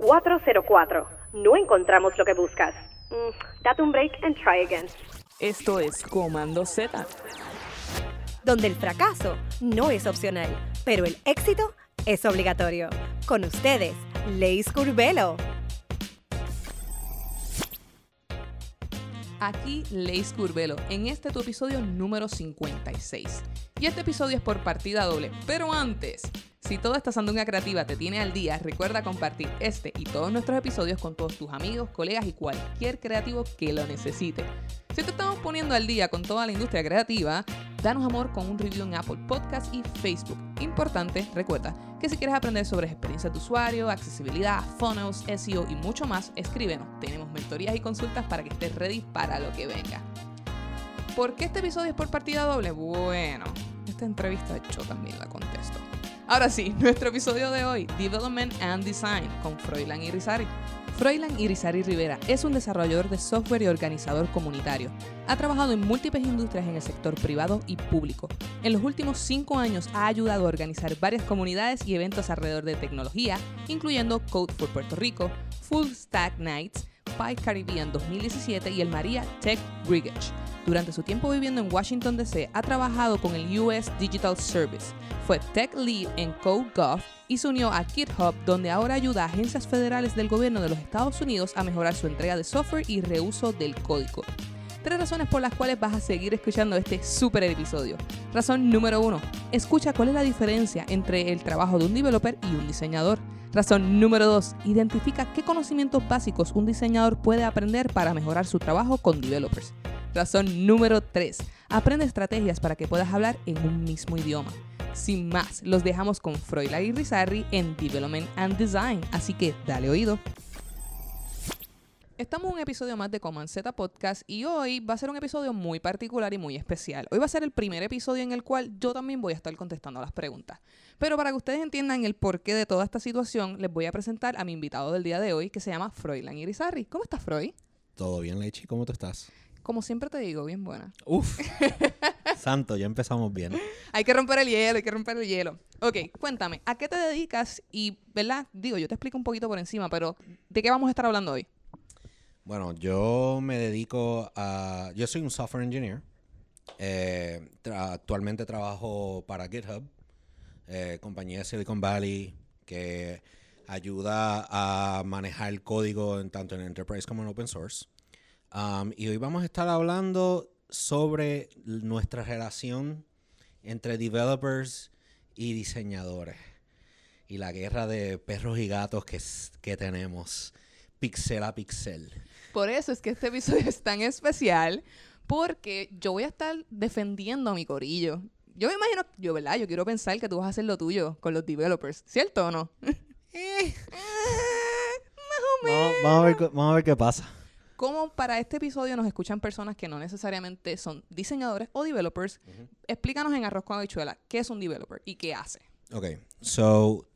404. No encontramos lo que buscas. Mm, date un break and try again. Esto es Comando Z. donde el fracaso no es opcional, pero el éxito es obligatorio. Con ustedes, Leis Curvelo. Aquí Leis Curvelo, en este tu episodio número 56. Y este episodio es por partida doble, pero antes, si toda esta sandunga creativa te tiene al día, recuerda compartir este y todos nuestros episodios con todos tus amigos, colegas y cualquier creativo que lo necesite. Si te estamos poniendo al día con toda la industria creativa, danos amor con un review en Apple Podcast y Facebook. Importante, recuerda que si quieres aprender sobre experiencia de usuario, accesibilidad, funnels, SEO y mucho más, escríbenos. Tenemos mentorías y consultas para que estés ready para lo que venga. ¿Por qué este episodio es por partida doble? Bueno, esta entrevista yo también la contesto. Ahora sí, nuestro episodio de hoy, Development and Design, con Froilan Irizarry. Froilan Irizarry Rivera es un desarrollador de software y organizador comunitario. Ha trabajado en múltiples industrias en el sector privado y público. En los últimos cinco años ha ayudado a organizar varias comunidades y eventos alrededor de tecnología, incluyendo Code for Puerto Rico, Full Stack Nights, Pi Caribbean 2017 y el Maria Tech Brigade. Durante su tiempo viviendo en Washington DC, ha trabajado con el US Digital Service. Fue Tech Lead en CodeGov y se unió a GitHub, donde ahora ayuda a agencias federales del gobierno de los Estados Unidos a mejorar su entrega de software y reuso del código. Tres razones por las cuales vas a seguir escuchando este super episodio. Razón número uno, escucha cuál es la diferencia entre el trabajo de un developer y un diseñador. Razón número dos, identifica qué conocimientos básicos un diseñador puede aprender para mejorar su trabajo con developers. Razón número 3. Aprende estrategias para que puedas hablar en un mismo idioma. Sin más, los dejamos con Froila y Rizarri en Development and Design, así que dale oído. Estamos en un episodio más de Command Z Podcast y hoy va a ser un episodio muy particular y muy especial. Hoy va a ser el primer episodio en el cual yo también voy a estar contestando las preguntas. Pero para que ustedes entiendan el porqué de toda esta situación, les voy a presentar a mi invitado del día de hoy que se llama Froilan Irizarry. ¿Cómo estás, Freud? Todo bien, Lechi, ¿cómo tú estás? Como siempre te digo, bien buena. Uf, santo, ya empezamos bien. Hay que romper el hielo, hay que romper el hielo. Ok, cuéntame, ¿a qué te dedicas? Y, ¿verdad? Digo, yo te explico un poquito por encima, pero ¿de qué vamos a estar hablando hoy? Bueno, yo me dedico a... Yo soy un software engineer. Eh, actualmente trabajo para GitHub, eh, compañía de Silicon Valley, que ayuda a manejar el código en tanto en Enterprise como en Open Source. Um, y hoy vamos a estar hablando sobre nuestra relación entre developers y diseñadores y la guerra de perros y gatos que, que tenemos pixel a pixel. Por eso es que este episodio es tan especial, porque yo voy a estar defendiendo a mi corillo. Yo me imagino, yo, ¿verdad? Yo quiero pensar que tú vas a hacer lo tuyo con los developers, ¿cierto o no? Eh, más o menos. Vamos, vamos a ver, qué- vamos a ver qué pasa. Como para este episodio nos escuchan personas que no necesariamente son diseñadores o developers, explícanos en arroz con habichuela qué es un developer y qué hace. Ok, so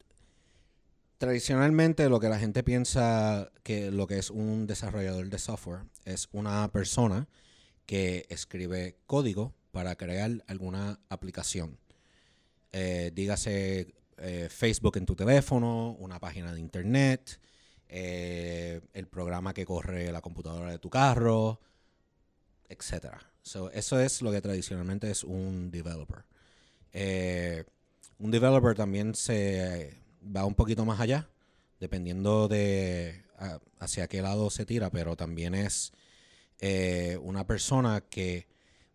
tradicionalmente lo que la gente piensa que lo que es un desarrollador de software es una persona que escribe código para crear alguna aplicación. Eh, dígase eh, Facebook en tu teléfono, una página de internet, eh, el programa que corre la computadora de tu carro, etcétera. So, eso es lo que tradicionalmente es un developer. Un developer también se va un poquito más allá, dependiendo de hacia qué lado se tira, pero también es eh, una persona que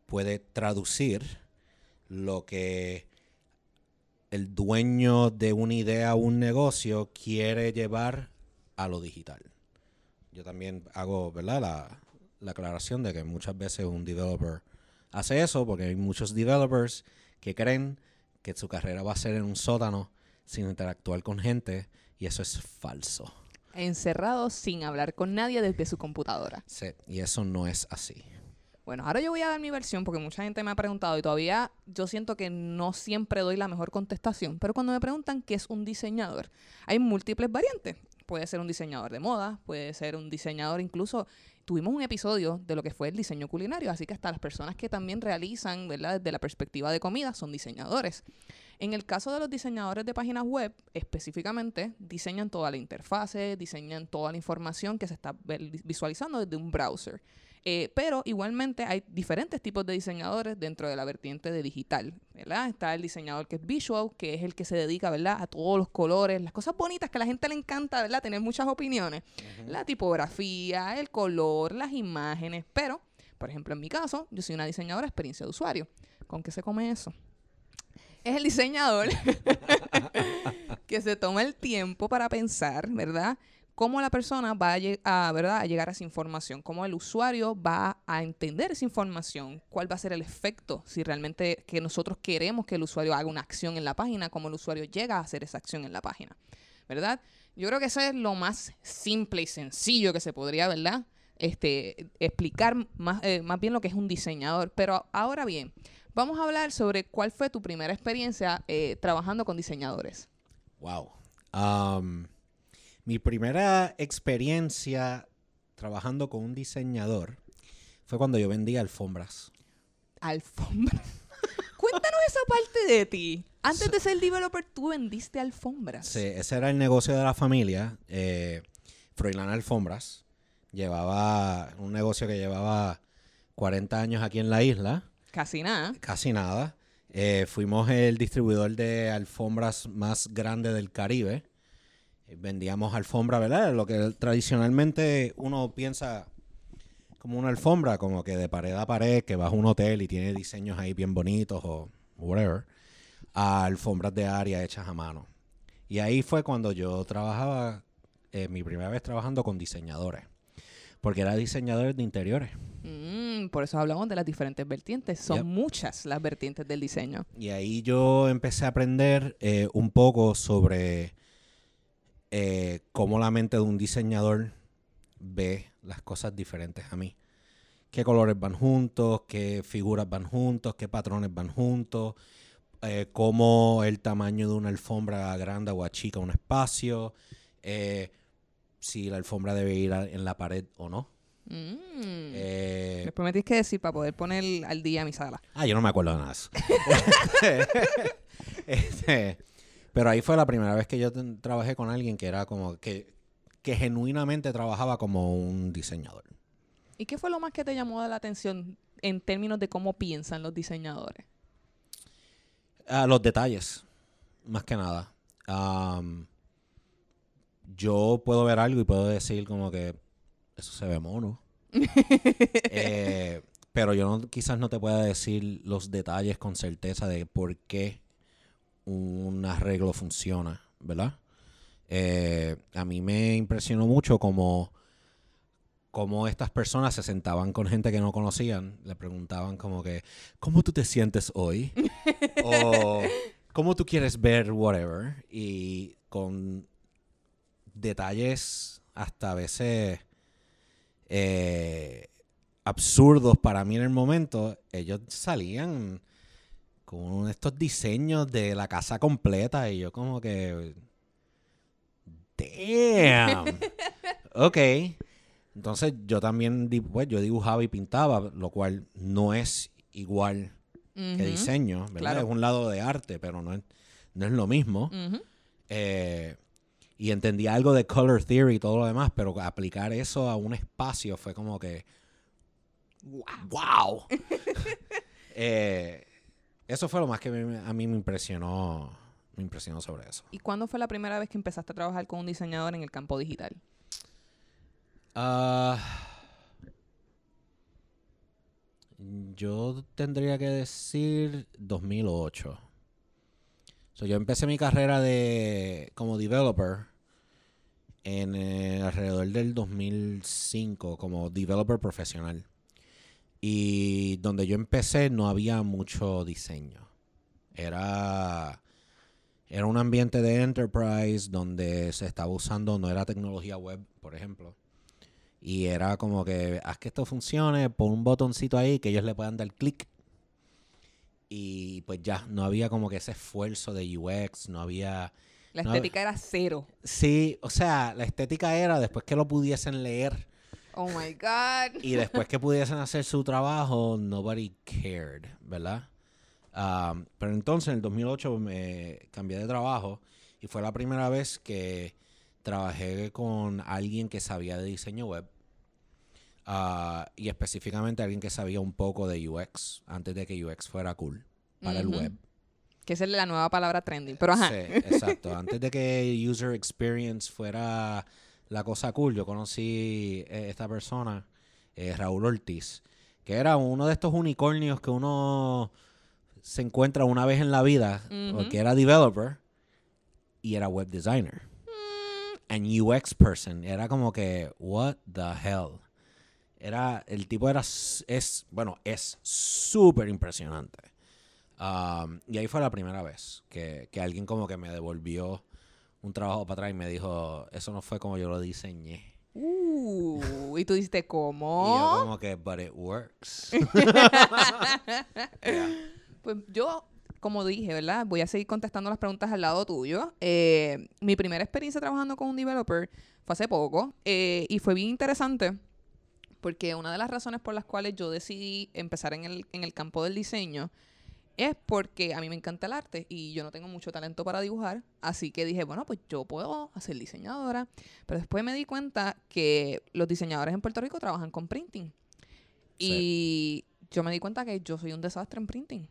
puede traducir lo que el dueño de una idea o un negocio quiere llevar a lo digital. Yo también hago, ¿verdad? La, la aclaración de que muchas veces un developer hace eso porque hay muchos developers que creen que su carrera va a ser en un sótano sin interactuar con gente y eso es falso. Encerrado sin hablar con nadie desde su computadora. Sí, y eso no es así. Bueno, ahora yo voy a dar mi versión porque mucha gente me ha preguntado y todavía yo siento que no siempre doy la mejor contestación. Pero cuando me preguntan qué es un diseñador, hay múltiples variantes. Puede ser un diseñador de moda, puede ser un diseñador incluso. Tuvimos un episodio de lo que fue el diseño culinario, así que hasta las personas que también realizan, ¿verdad? Desde la perspectiva de comida son diseñadores. En el caso de los diseñadores de páginas web, específicamente, diseñan toda la interfase, diseñan toda la información que se está visualizando desde un browser. Eh, pero igualmente hay diferentes tipos de diseñadores dentro de la vertiente de digital, ¿verdad? Está el diseñador que es visual, que es el que se dedica, ¿verdad? A todos los colores, las cosas bonitas que a la gente le encanta, ¿verdad? Tener muchas opiniones. La tipografía, el color, las imágenes. Pero, por ejemplo, en mi caso, yo soy una diseñadora de experiencia de usuario. ¿Con qué se come eso? Es el diseñador que se toma el tiempo para pensar, ¿verdad? Cómo la persona va a, ¿verdad? a llegar a esa información, cómo el usuario va a entender esa información, cuál va a ser el efecto, si realmente que nosotros queremos que el usuario haga una acción en la página, cómo el usuario llega a hacer esa acción en la página, ¿verdad? Yo creo que eso es lo más simple y sencillo que se podría, ¿verdad? Este, explicar más, eh, más bien lo que es un diseñador. Pero ahora bien, vamos a hablar sobre cuál fue tu primera experiencia eh, trabajando con diseñadores. Wow. Um, mi primera experiencia trabajando con un diseñador fue cuando yo vendía alfombras. Alfombra. Cuéntanos esa parte de ti. Antes de ser developer, tú vendiste alfombras. Sí, ese era el negocio de la familia. Eh, Froilán Alfombras. Llevaba un negocio que llevaba 40 años aquí en la isla. Casi nada. Casi nada. Eh, fuimos el distribuidor de alfombras más grande del Caribe. Eh, Vendíamos alfombra, ¿verdad? Lo que tradicionalmente uno piensa como una alfombra, como que de pared a pared, que vas a un hotel y tiene diseños ahí bien bonitos o whatever, a alfombras de área hechas a mano. Y ahí fue cuando yo trabajaba, eh, mi primera vez trabajando con diseñadores, porque era diseñador de interiores. Mm, por eso hablamos de las diferentes vertientes. Son Yep. muchas las vertientes del diseño. Y ahí yo empecé a aprender eh, un poco sobre eh, cómo la mente de un diseñador ve las cosas diferentes a mí. Qué colores van juntos, qué figuras van juntos, qué patrones van juntos, eh, cómo el tamaño de una alfombra grande o achica un espacio, eh, si la alfombra debe ir a- en la pared o no. Mm. Eh, Me prometís que decir para poder poner al día mi sala. Ah, yo no me acuerdo de nada. Este, pero ahí fue la primera vez que yo ten- trabajé con alguien que era como que, que genuinamente trabajaba como un diseñador. ¿Y qué fue lo más que te llamó la atención en términos de cómo piensan los diseñadores? Ah, los detalles, más que nada. Yo puedo ver algo y puedo decir como que eso se ve mono. Eh, pero yo no- quizás no te pueda decir los detalles con certeza de por qué un arreglo funciona, ¿verdad? Eh, a mí me impresionó mucho como, como estas personas se sentaban con gente que no conocían, le preguntaban como que, ¿cómo tú te sientes hoy? o ¿cómo tú quieres ver whatever? Y con detalles hasta a veces eh, absurdos para mí en el momento, ellos salían con estos diseños de la casa completa y yo como que... Damn. ok. Entonces yo también pues, yo dibujaba y pintaba, lo cual no es igual que diseño, ¿verdad? claro. Es un lado de arte, pero no es, no es lo mismo. Eh, y entendía algo de color theory y todo lo demás, pero aplicar eso a un espacio fue como que. ¡Wow! Eh, eso fue lo más que a mí me impresionó. Me impresionó sobre eso. ¿Y cuándo fue la primera vez que empezaste a trabajar con un diseñador en el campo digital? Ah, yo tendría que decir 2008. So, yo empecé mi carrera de como developer en eh, alrededor del 2005 como developer profesional. Y donde yo empecé no había mucho diseño. Era era un ambiente de enterprise donde se estaba usando no era tecnología web, por ejemplo. Y era como que haz que esto funcione, pon un botoncito ahí que ellos le puedan dar clic. Y pues ya, no había como que ese esfuerzo de UX, no había... La No, estética era cero. Sí, o sea, la estética era después que lo pudiesen leer Oh my God. y después que pudiesen hacer su trabajo, nobody cared, ¿verdad? Um, pero entonces en el 2008 me cambié de trabajo y fue la primera vez que trabajé con alguien que sabía de diseño web ah, y específicamente alguien que sabía un poco de UX antes de que UX fuera cool para el web. Que esa es la nueva palabra trending. Pero ajá. Sí, exacto. Antes de que user experience fuera la cosa cool, yo conocí eh, esta persona, eh, Raúl Ortiz, que era uno de estos unicornios que uno se encuentra una vez en la vida, Ujú. porque era developer y era web designer. And UX person. Era como que, what the hell. Era, el tipo era, es, bueno, es súper impresionante. Um, y ahí fue la primera vez que, que alguien como que me devolvió un trabajo para atrás y me dijo, eso no fue como yo lo diseñé. Uh, y tú dijiste, Y yo ¿cómo? como que, but it works. Pues yo, como dije, ¿verdad? Voy a seguir contestando las preguntas al lado tuyo. Eh, mi primera experiencia trabajando con un developer fue hace poco eh, y fue bien interesante porque una de las razones por las cuales yo decidí empezar en el, en el campo del diseño es porque a mí me encanta el arte y yo no tengo mucho talento para dibujar, así que dije, bueno, pues yo puedo ser diseñadora, pero después me di cuenta que los diseñadores en Puerto Rico trabajan con printing y yo me di cuenta que yo soy un desastre en printing.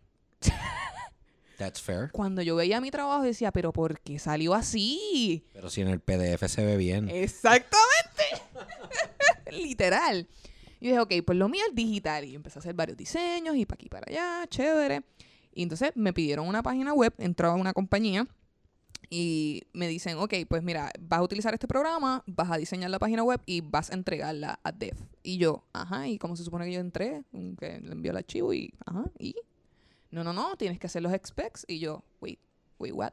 That's fair. Cuando yo veía mi trabajo decía, pero ¿por qué salió así? Pero si en el PDF se ve bien. Exactamente. Literal. Y dije, ok, pues lo mío es digital. Y empecé a hacer varios diseños y para aquí para allá, chévere. Y entonces me pidieron una página web, entraba a una compañía y me dicen, ok, pues mira, vas a utilizar este programa, vas a diseñar la página web y vas a entregarla a Dev. Y yo, ajá, ¿y cómo se supone que yo entré? Mm, Que le envió el archivo y, ajá, ¿y? No, no, no, tienes que hacer los specs. Y yo, wait, wait, what?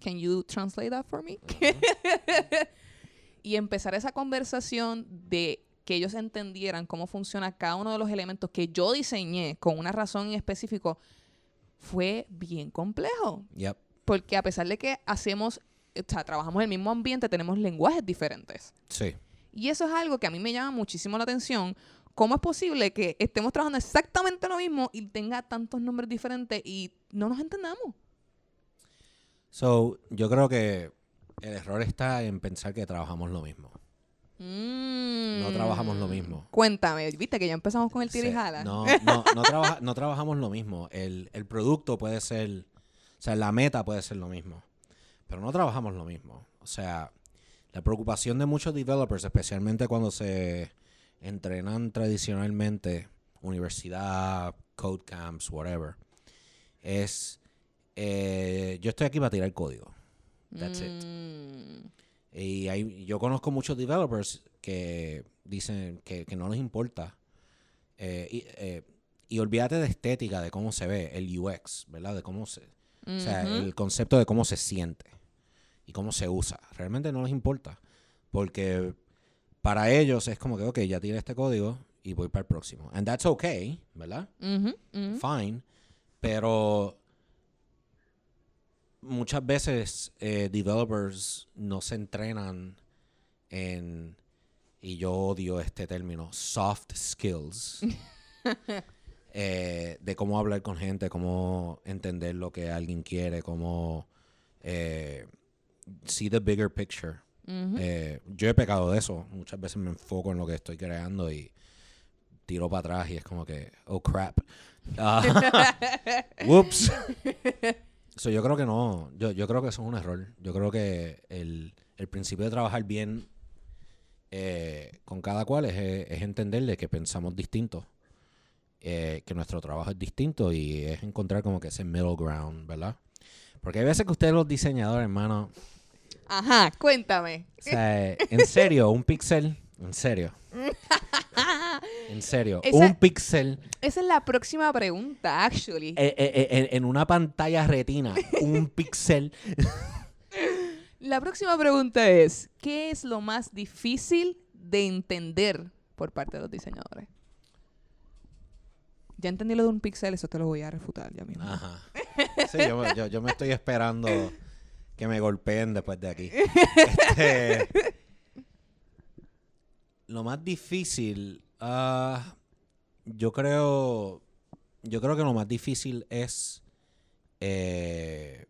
Can you translate that for me? y empezar esa conversación de que ellos entendieran cómo funciona cada uno de los elementos que yo diseñé con una razón en específico fue bien complejo. Yep. Porque a pesar de que hacemos, o sea, trabajamos en el mismo ambiente, tenemos lenguajes diferentes. Sí. Y eso es algo que a mí me llama muchísimo la atención. ¿Cómo es posible que estemos trabajando exactamente lo mismo y tenga tantos nombres diferentes y no nos entendamos? So, yo creo que el error está en pensar que trabajamos lo mismo. No trabajamos lo mismo. Cuéntame, viste que ya empezamos con el tira y Sí. jala. No, no, no, trabaja- no trabajamos lo mismo. El, el producto puede ser, o sea, la meta puede ser lo mismo, pero no trabajamos lo mismo. O sea, la preocupación de muchos developers, especialmente cuando se entrenan tradicionalmente, universidad, code camps, whatever, es, eh, yo estoy aquí para tirar código. That's it. Y hay, yo conozco muchos developers que dicen que, que no les importa. Eh, y, eh, y olvídate de estética, de cómo se ve, el UX, ¿verdad? De cómo se... O sea, el concepto de cómo se siente y cómo se usa. Realmente no les importa. Porque para ellos es como que, ok, ya tiré este código y voy para el próximo. And that's okay, ¿verdad? Ujú, ujú. fine, pero muchas veces eh, developers no se entrenan en, y yo odio este término, soft skills, eh, de cómo hablar con gente, cómo entender lo que alguien quiere, cómo eh, see the bigger picture. Eh, yo he pecado de eso. Muchas veces me enfoco en lo que estoy creando y tiro para atrás y es como que, oh crap. Ah, whoops. So, yo creo que no. Yo, yo creo que eso es un error. Yo creo que el, el principio de trabajar bien eh, con cada cual es, es entenderle que pensamos distinto. eh, que nuestro trabajo es distinto y es encontrar como que ese middle ground, ¿verdad? Porque hay veces que ustedes los diseñadores, hermano, Ajá, cuéntame. o sea, en serio, un pixel, en serio. En serio, Esa- un pixel Esa es la próxima pregunta, actually. eh, eh, eh, en, en una pantalla retina, un pixel. La próxima pregunta es, ¿qué es lo más difícil de entender por parte de los diseñadores? Ya entendí lo de un pixel, eso te lo voy a refutar ya mismo. Ajá. Sí, yo, me- yo- yo me estoy esperando que me golpeen después de aquí. Este, lo más difícil, ah, yo creo, yo creo que lo más difícil es eh,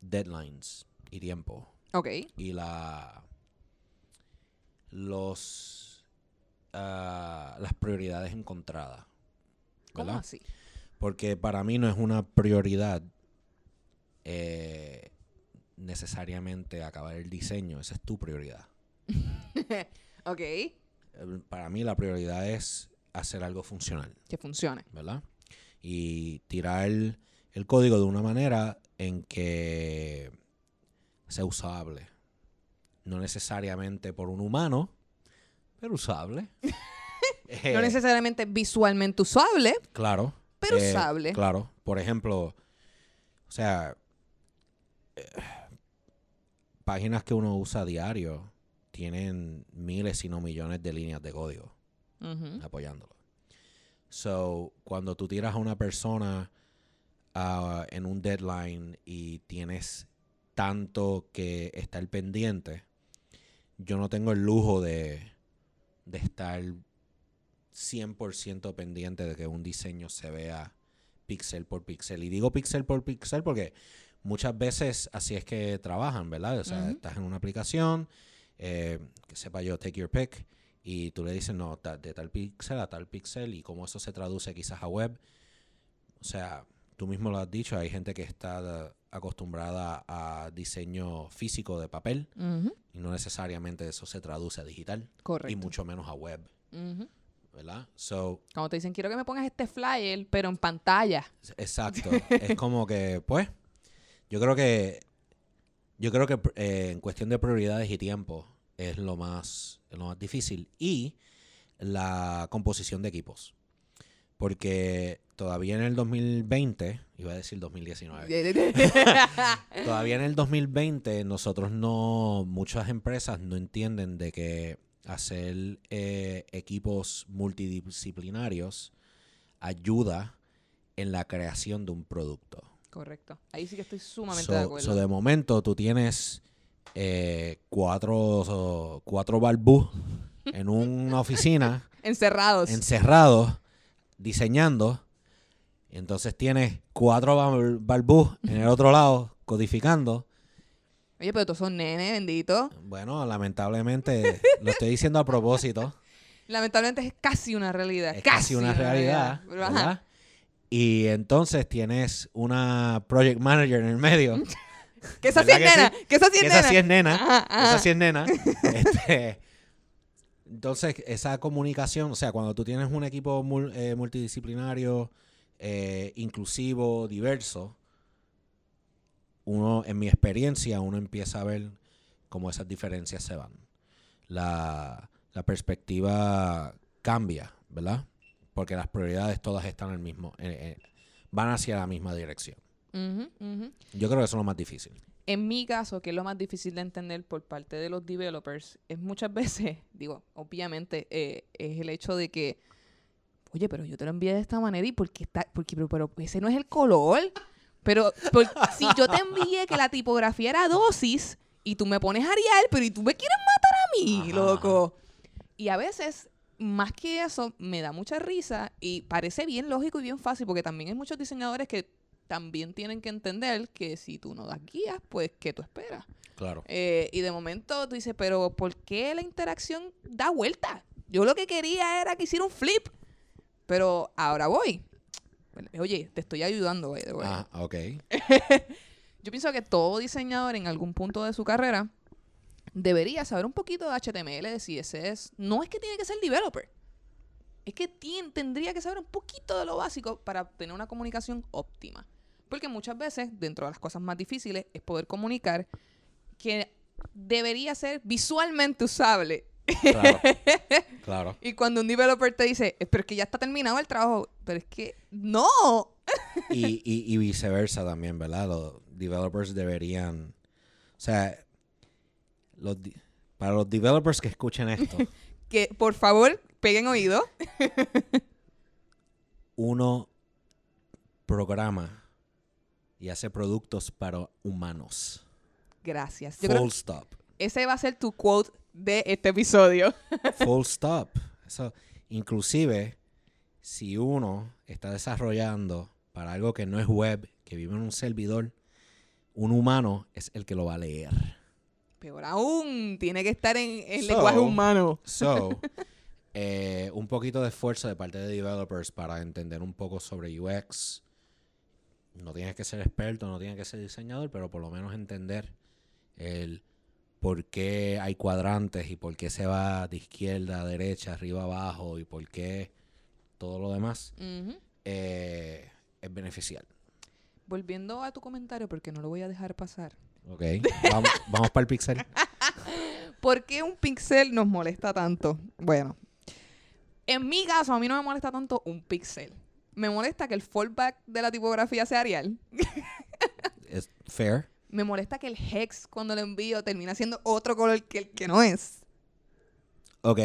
deadlines y tiempo Ok. y la los ah, las prioridades encontradas. ¿Cómo ¿verdad? así? Porque para mí no es una prioridad eh, necesariamente acabar el diseño, esa es tu prioridad. Ok. Para mí la prioridad es hacer algo funcional, Que funcione. ¿verdad? Y tirar el, el código de una manera en que sea usable. No necesariamente por un humano, pero usable. Eh, No necesariamente visualmente usable, Claro. pero Eh, usable. Claro. Por ejemplo, o sea, eh, páginas que uno usa a diario tienen miles, si no millones de líneas de código apoyándolo. So, cuando tú tiras a una persona ah, en un deadline y tienes tanto que estar pendiente, yo no tengo el lujo de, de estar 100% pendiente de que un diseño se vea píxel por píxel. Y digo píxel por píxel porque muchas veces así es que trabajan, ¿verdad? O sea, estás en una aplicación, eh, que sepa yo, take your pick, y tú le dices, no, de tal píxel a tal píxel, y cómo eso se traduce quizás a web. O sea, tú mismo lo has dicho, hay gente que está eh, acostumbrada a diseño físico de papel, y no necesariamente eso se traduce a digital, Correcto. y mucho menos a web. ¿verdad? So, Cuando te dicen, quiero que me pongas este flyer, pero en pantalla. Exacto. es como que, pues, yo creo que, yo creo que eh, en cuestión de prioridades y tiempo es lo más, lo más difícil. Y la composición de equipos. Porque todavía en el 2020, iba a decir 2019, todavía en el 2020 nosotros no, muchas empresas no entienden de que hacer eh, equipos multidisciplinarios ayuda en la creación de un producto. Correcto. Ahí sí que estoy sumamente So- de acuerdo. so de momento tú tienes eh, cuatro, so- cuatro en una oficina Encerrados. encerrados diseñando. Y entonces tienes cuatro bal- balbús en el otro lado codificando. Oye, pero todos son nenes, bendito. Bueno, lamentablemente lo estoy diciendo a propósito. Lamentablemente es casi una realidad. Es casi una realidad. Y entonces tienes una project manager en el medio. Que esa sí es ¿Verdad que nena. Que esa sí es nena. esa sí es nena. Ajá, ajá. Esa sí es nena. Este, entonces, esa comunicación, o sea, cuando tú tienes un equipo mul- eh, multidisciplinario, eh, inclusivo, diverso, uno, en mi experiencia, uno empieza a ver cómo esas diferencias se van. La, la perspectiva cambia, ¿verdad? Porque las prioridades todas están en el mismo, eh, eh, van hacia la misma dirección. Yo creo que eso es lo más difícil. En mi caso, que es lo más difícil de entender por parte de los developers, es muchas veces, digo, obviamente, eh, es el hecho de que, oye, pero yo te lo envié de esta manera y porque está, porque, pero, pero ese no es el color. Pero por- si yo te envié que la tipografía era dosis y tú me pones Arial, pero y tú me quieres matar a mí, Ajá. loco. Y a veces, más que eso, me da mucha risa y parece bien lógico y bien fácil, porque también hay muchos diseñadores que también tienen que entender que si tú no das guías, pues, ¿qué tú esperas? Claro. Eh, y de momento tú dices, pero ¿por qué la interacción da vuelta? Yo lo que quería era que hiciera un flip, pero ahora voy. Oye, te estoy ayudando, way. Ah, ok. Yo pienso que todo diseñador en algún punto de su carrera debería saber un poquito de HTML, de CSS. No es que tiene que ser developer. Es que tendría que saber un poquito de lo básico para tener una comunicación óptima. Porque muchas veces, dentro de las cosas más difíciles, es poder comunicar que debería ser visualmente usable. Claro. claro. Y cuando un developer te dice, "Eh, pero es que ya está terminado el trabajo, pero es que no. Y, y, y viceversa también, ¿verdad? Los developers deberían. O sea, los, para los developers que escuchen esto, Que por favor peguen oído. uno programa y hace productos para humanos. Gracias. Yo Full stop. ese va a ser tu quote de este episodio. Full stop. Eso, inclusive, si uno está desarrollando para algo que no es web, que vive en un servidor, un humano es el que lo va a leer. Peor aún, tiene que estar en, So- lenguaje humano. So, eh, un poquito de esfuerzo de parte de developers para entender un poco sobre UX. No tienes que ser experto, no tienes que ser diseñador, pero por lo menos entender el por qué hay cuadrantes y por qué se va de izquierda a derecha, arriba abajo y por qué todo lo demás eh, es beneficial. Volviendo a tu comentario, porque no lo voy a dejar pasar. Ok, vamos, vamos para el pixel. ¿Por qué un pixel nos molesta tanto? Bueno, en mi caso, a mí no me molesta tanto un pixel. Me molesta que el fallback de la tipografía sea Arial. Es fair. Me molesta que el hex, cuando lo envío, termina siendo otro color que el que no es. Ok.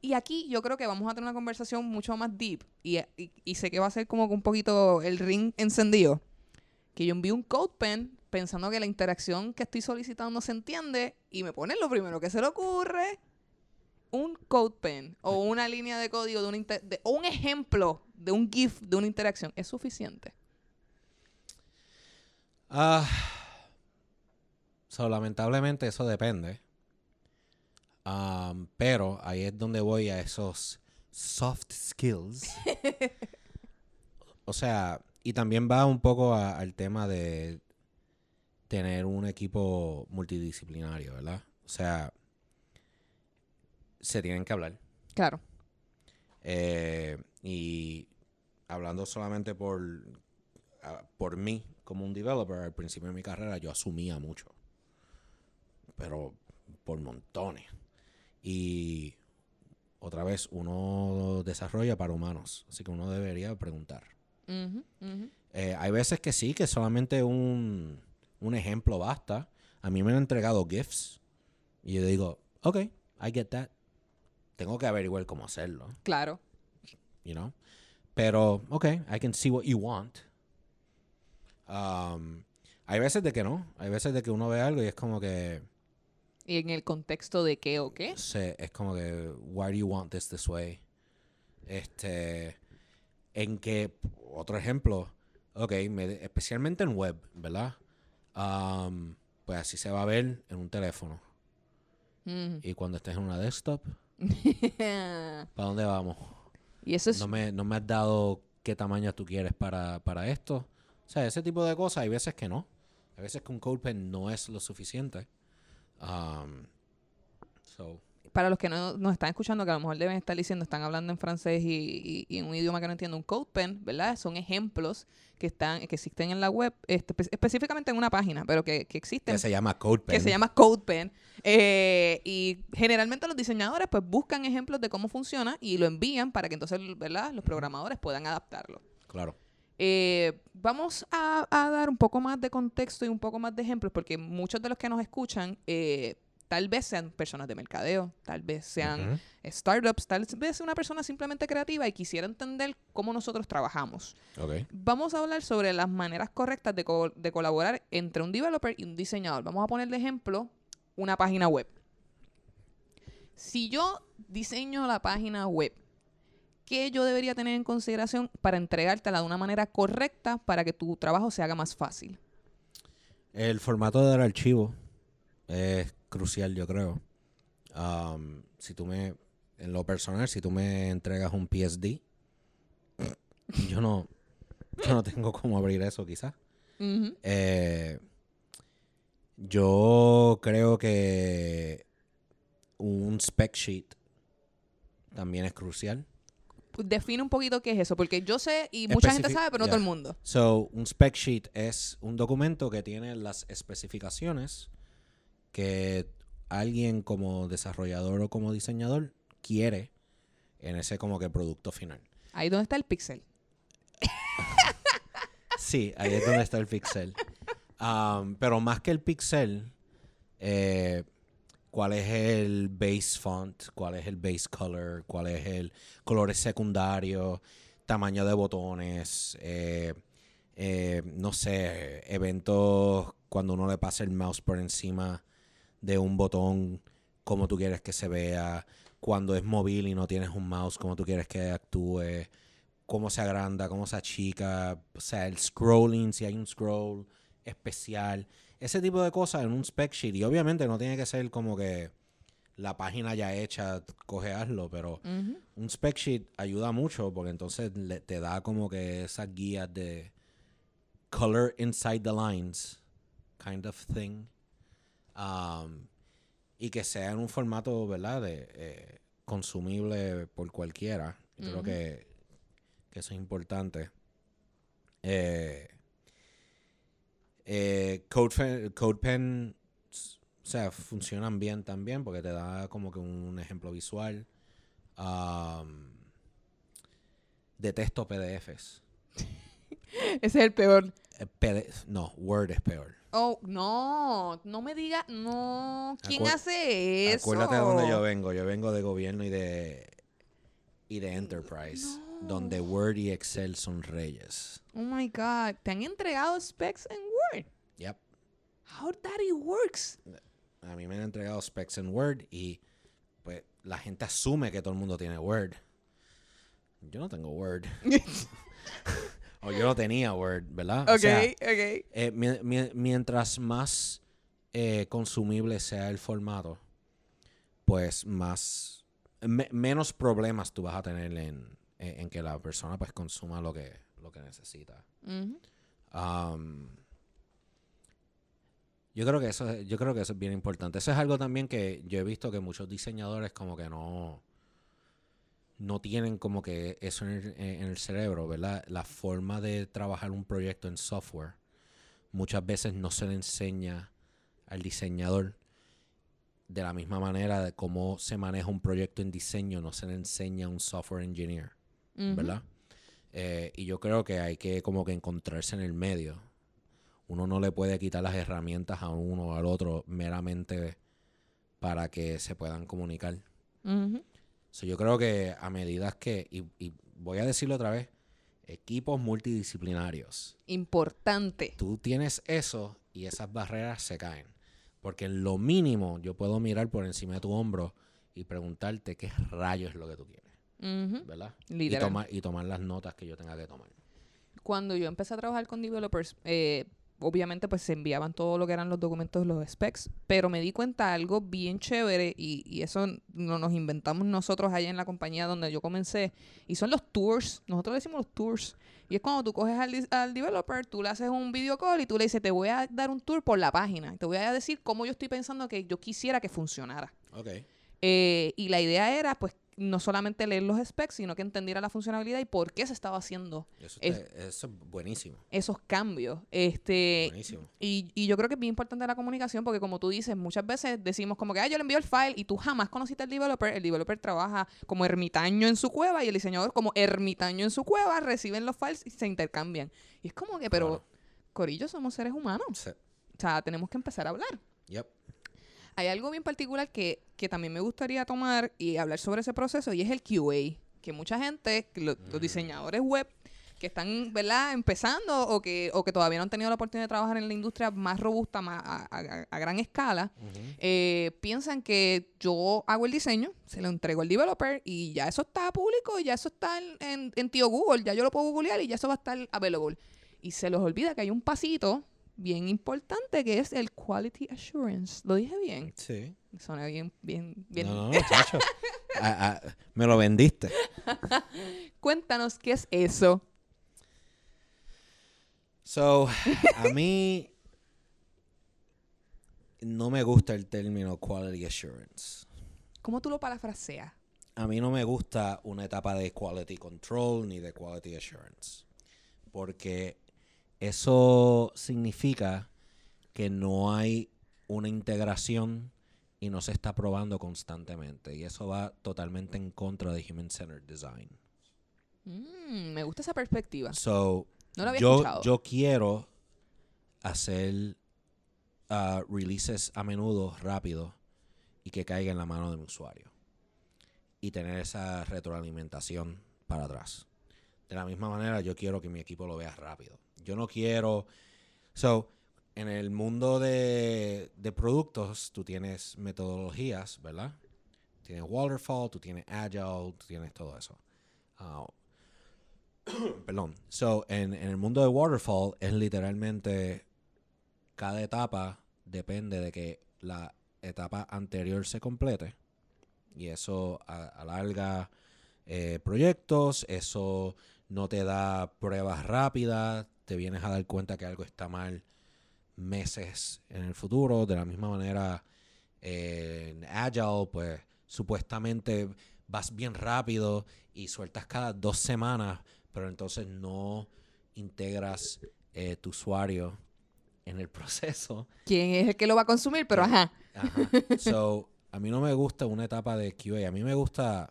Y aquí yo creo que vamos a tener una conversación mucho más deep. Y, y- y sé que va a ser como que un poquito el ring encendido. Que yo envío un code pen pensando que la interacción que estoy solicitando se entiende. Y me ponen lo primero que se le ocurre. Un code pen o una línea de código de, una inter- de- o un ejemplo de un GIF de una interacción. ¿Es suficiente? Ah, so, lamentablemente eso depende. Um, pero ahí es donde voy a esos soft skills. o sea, y también va un poco a- al tema de tener un equipo multidisciplinario, ¿verdad? O sea, se tienen que hablar. Claro. Eh, y hablando solamente por, por mí como un developer, al principio de mi carrera yo asumía mucho. Pero por montones. Y otra vez, uno desarrolla para humanos. Así que uno debería preguntar. Eh, hay veces que sí, que solamente un, un ejemplo basta. A mí me han entregado GIFs. Y yo digo, ok, I get that. Tengo que averiguar cómo hacerlo Claro. you know. Pero, ok, I can see what you want. Um, hay veces de que no. Hay veces de que uno ve algo y es como que, ¿Y en el contexto de qué o qué? se, es como que, why do you want this this way? Este, en que, otro ejemplo, ok, me- especialmente en web, ¿verdad? Um, pues así se va a ver en un teléfono. Ujú. Y cuando estés en una desktop, ¿para dónde vamos? y eso es... no me, no me has dado qué tamaño tú quieres para, para esto. O sea, ese tipo de cosas hay veces que no. Hay veces que un code pen no es lo suficiente. Um, so, para los que no nos están escuchando, que a lo mejor deben estar diciendo, están hablando en francés y, y- y en un idioma que no entiendo, un code pen, ¿verdad? Son ejemplos que están que existen en la web, este, espe- específicamente en una página, pero que, que existen, que se llama code pen. que se llama code pen. eh, y generalmente los diseñadores pues buscan ejemplos de cómo funciona y lo envían para que entonces, ¿verdad? Los programadores puedan adaptarlo. Claro. Eh, vamos a, a dar un poco más de contexto y un poco más de ejemplos, porque muchos de los que nos escuchan eh, tal vez sean personas de mercadeo, tal vez sean startups, tal vez sea una persona simplemente creativa y quisiera entender cómo nosotros trabajamos. Vamos a hablar sobre las maneras correctas de, co- de colaborar entre un developer y un diseñador. Vamos a poner de ejemplo una página web. Si yo diseño la página web, ¿qué yo debería tener en consideración para entregártela de una manera correcta para que tu trabajo se haga más fácil? El formato del archivo es crucial, yo creo. Um, si tú me, en lo personal, si tú me entregas un PSD, yo no, yo no tengo cómo abrir eso, quizás. Eh, yo creo que un spec sheet también es crucial. Define un poquito qué es eso, porque yo sé y mucha gente sabe, pero no todo el mundo. So, un spec sheet es un documento que tiene las especificaciones que alguien como desarrollador o como diseñador quiere en ese como que producto final. Ahí donde está el pixel. Sí, ahí es donde está el pixel. Um, pero más que el pixel, eh, ¿cuál es el base font? ¿Cuál es el base color? ¿Cuál es el colores secundarios? Tamaño de botones. eh, eh, no sé, eventos cuando uno le pasa el mouse por encima de un botón, cómo tú quieres que se vea. Cuando es móvil y no tienes un mouse, cómo tú quieres que actúe. cómo se agranda, cómo se achica, o sea, el scrolling, si hay un scroll especial, ese tipo de cosas en un spec sheet. Y obviamente no tiene que ser como que la página ya hecha, coge hazlo, pero un spec sheet ayuda mucho porque entonces le- te da como que esas guías de color inside the lines kind of thing. Um, y que sea en un formato, ¿verdad? De, eh, consumible por cualquiera. Yo Creo que, que eso es importante. Eh, eh, CodePen, CodePen, o sea, funcionan bien también porque te da como que un ejemplo visual. Um, detesto PDFs. Ese es el peor. Eh, no, Word es peor. Oh, no, no me diga, no. ¿Quién Acuer- hace eso? Acuérdate de donde yo vengo. Yo vengo de gobierno y de y de enterprise, donde Word y Excel son reyes. Oh my God, ¿te han entregado specs en Word? Yep. How that it works? A mí me han entregado specs en Word y pues la gente asume que todo el mundo tiene Word. Yo no tengo Word. o yo no tenía Word, ¿verdad? O ok, sea, ok. eh, mi- mi- mientras más eh, consumible sea el formato, pues más me- menos problemas tú vas a tener en, en- en que la persona pues consuma lo que lo que necesita. Um, yo creo que eso es- yo creo que eso es bien importante. Eso es algo también que yo he visto que muchos diseñadores como que no no tienen como que eso en el, en el cerebro, ¿verdad? La forma de trabajar un proyecto en software muchas veces no se le enseña al diseñador de la misma manera de cómo se maneja un proyecto en diseño, no se le enseña a un software engineer. ¿verdad? Eh, y yo creo que hay que como que encontrarse en el medio. Uno no le puede quitar las herramientas a uno o al otro meramente para que se puedan comunicar. So, yo creo que a medida que, y, y voy a decirlo otra vez, equipos multidisciplinarios. Importante. Tú tienes eso y esas barreras se caen. Porque en lo mínimo yo puedo mirar por encima de tu hombro y preguntarte qué rayo es lo que tú quieres. ¿verdad? Y Literal. tomar, y tomar las notas que yo tenga que tomar. Cuando yo empecé a trabajar con developers, eh, obviamente pues se enviaban todo lo que eran los documentos, los specs, pero me di cuenta de algo bien chévere y, y eso no nos inventamos nosotros allá en la compañía donde yo comencé y son los tours, nosotros decimos los tours. Y es cuando tú coges al, al developer, tú le haces un video call y tú le dices te voy a dar un tour por la página, te voy a decir cómo yo estoy pensando que yo quisiera que funcionara. Eh, y la idea era, pues, no solamente leer los specs, sino que entendiera la funcionalidad y por qué se estaba haciendo Eso, Es- está- eso es buenísimo. esos cambios. Este, Buenísimo. y, y yo creo que es bien importante la comunicación porque como tú dices, muchas veces decimos como que, ah, yo le envío el file y tú jamás conociste al developer. El developer trabaja como ermitaño en su cueva y el diseñador como ermitaño en su cueva, reciben los files y se intercambian. Y es como que, pero, Claro. Corillo, somos seres humanos. Sí. O sea, tenemos que empezar a hablar. Yep. Hay algo bien particular que, que también me gustaría tomar y hablar sobre ese proceso y es el QA. Que mucha gente, lo- los diseñadores web que están, ¿verdad?, empezando o que, o que todavía no han tenido la oportunidad de trabajar en la industria más robusta, más a, a- a gran escala, eh, piensan que yo hago el diseño, se lo entrego al developer y ya eso está público, ya eso está en, en, en tío Google, ya yo lo puedo googlear y ya eso va a estar available. Y se los olvida que hay un pasito bien importante que es el quality assurance. ¿Lo dije bien? Sí. Suena bien, bien, bien. No, no, muchacho. Ah, me lo vendiste. Cuéntanos qué es eso. So, a mí no me gusta el término quality assurance. ¿Cómo tú lo parafraseas? A mí no me gusta una etapa de quality control ni de quality assurance. Porque eso significa que no hay una integración y no se está probando constantemente. Y eso va totalmente en contra de Human Centered Design. Mm, me gusta esa perspectiva. So, No lo había yo, escuchado. yo quiero hacer ah, releases a menudo rápido y que caiga en la mano del usuario. Y tener esa retroalimentación para atrás. De la misma manera, yo quiero que mi equipo lo vea rápido. Yo no quiero. So, en el mundo de, de productos, tú tienes metodologías, ¿verdad? Tienes waterfall, tú tienes agile, tú tienes todo eso. Ah, Perdón. So, en, en el mundo de Waterfall es literalmente cada etapa depende de que la etapa anterior se complete. Y eso alarga eh, proyectos, eso no te da pruebas rápidas, te vienes a dar cuenta que algo está mal meses en el futuro. De la misma manera, eh, en Agile, pues supuestamente vas bien rápido y sueltas cada dos semanas, pero entonces no integras eh, tu usuario en el proceso. ¿Quién es el que lo va a consumir? Pero ajá. Ajá. So, a mí no me gusta una etapa de QA. A mí me gusta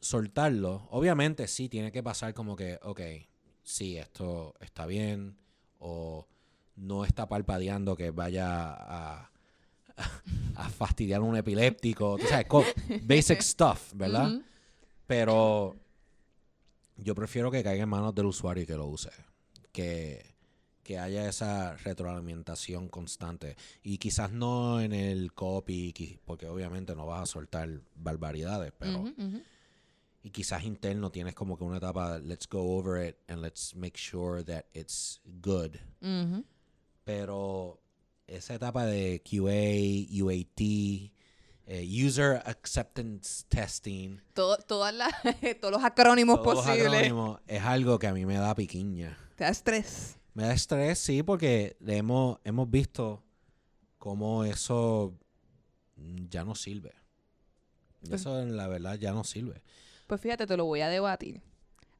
soltarlo. Obviamente sí tiene que pasar como que, ok, sí, esto está bien. O no está palpadeando que vaya a, a fastidiar a un epiléptico. Tú sabes, basic stuff, ¿verdad? Pero yo prefiero que caiga en manos del usuario y que lo use. Que, que haya esa retroalimentación constante. Y quizás no en el copy, porque obviamente no vas a soltar barbaridades, pero... Y quizás interno tienes como que una etapa, let's go over it and let's make sure that it's good. Pero esa etapa de QA, UAT, eh, User Acceptance Testing, Todo- todas las- todos los acrónimos todos los posibles. acrónimos, es algo que a mí me da piquiña. Te da estrés. Me da estrés, sí, porque hemos, hemos visto cómo eso ya no sirve. Pues- Eso, en la verdad, ya no sirve. Pues fíjate, te lo voy a debatir.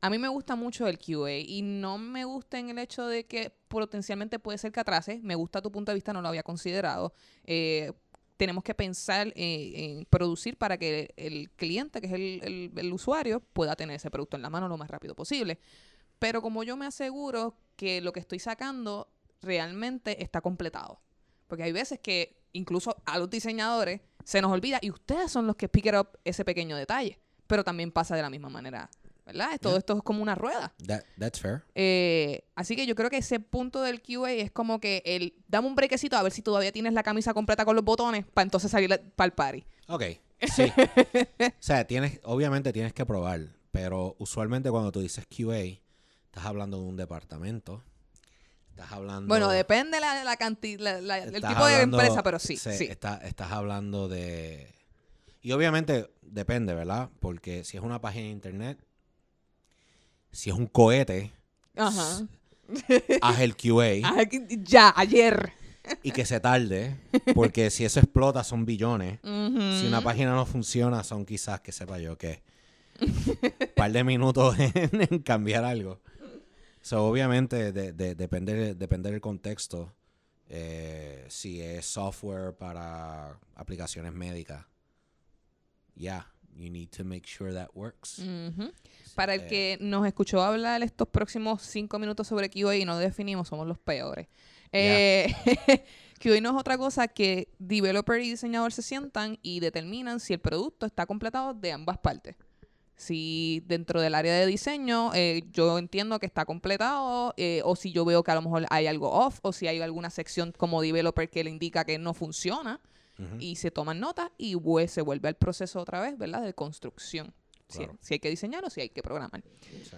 A mí me gusta mucho el QA y no me gusta en el hecho de que potencialmente puede ser que atrase. Me gusta tu punto de vista, no lo había considerado. Eh, tenemos que pensar eh, en producir para que el cliente, que es el, usuario, pueda tener ese producto en la mano lo más rápido posible. Pero como yo me aseguro que lo que estoy sacando realmente está completado. Porque hay veces que incluso a los diseñadores se nos olvida y ustedes son los que pick up ese pequeño detalle. Pero también pasa de la misma manera, ¿verdad? Todo Yeah. esto es como una rueda. That, that's fair. Eh, así que yo creo que ese punto del QA es como que el dame un brequecito a ver si todavía tienes la camisa completa con los botones para entonces salir para el party. Ok, sí. o sea, tienes, obviamente tienes que probar, pero usualmente cuando tú dices QA, estás hablando de un departamento. Estás hablando... Bueno, depende la, la cantidad, el tipo de empresa, pero sí, se- sí. está- estás hablando de... Y obviamente depende, ¿verdad? Porque si es una página de internet, si es un cohete, Ajá. haz el QA Ya, ayer. y que se tarde, porque si eso explota son billones. Si una página no funciona, son quizás, que sepa yo, que un par de minutos en, en cambiar algo. So, obviamente, de, de- depende, depende del contexto. eh, si es software para aplicaciones médicas, yeah, you need to make sure that works. Para el Eh, que nos escuchó hablar estos próximos cinco minutos sobre QA y no definimos, somos los peores. Eh, QA no es otra cosa que developer y diseñador se sientan y determinan si el producto está completado de ambas partes. Si dentro del área de diseño eh, yo entiendo que está completado, eh, o si yo veo que a lo mejor hay algo off, o si hay alguna sección como developer que le indica que no funciona, Y se toman notas y se vuelve al proceso otra vez, ¿verdad? De construcción. Si- Claro. Si, hay que diseñar o si hay que programar. Sí.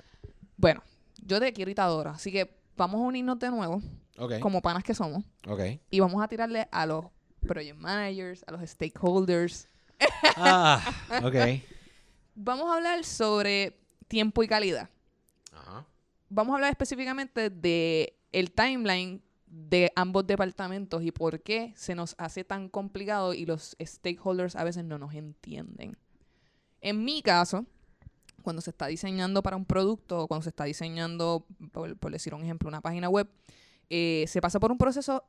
Bueno, yo te quiero ahora, así que vamos a unirnos de nuevo, Ok, como panas que somos, ok. y vamos a tirarle a los project managers, a los stakeholders. Ah, ok. Vamos a hablar sobre tiempo y calidad. Ajá. Vamos a hablar específicamente de el timeline de ambos departamentos y por qué se nos hace tan complicado y los stakeholders a veces no nos entienden. En mi caso, cuando se está diseñando para un producto o cuando se está diseñando, por, por decir un ejemplo, una página web, eh, se pasa por un proceso,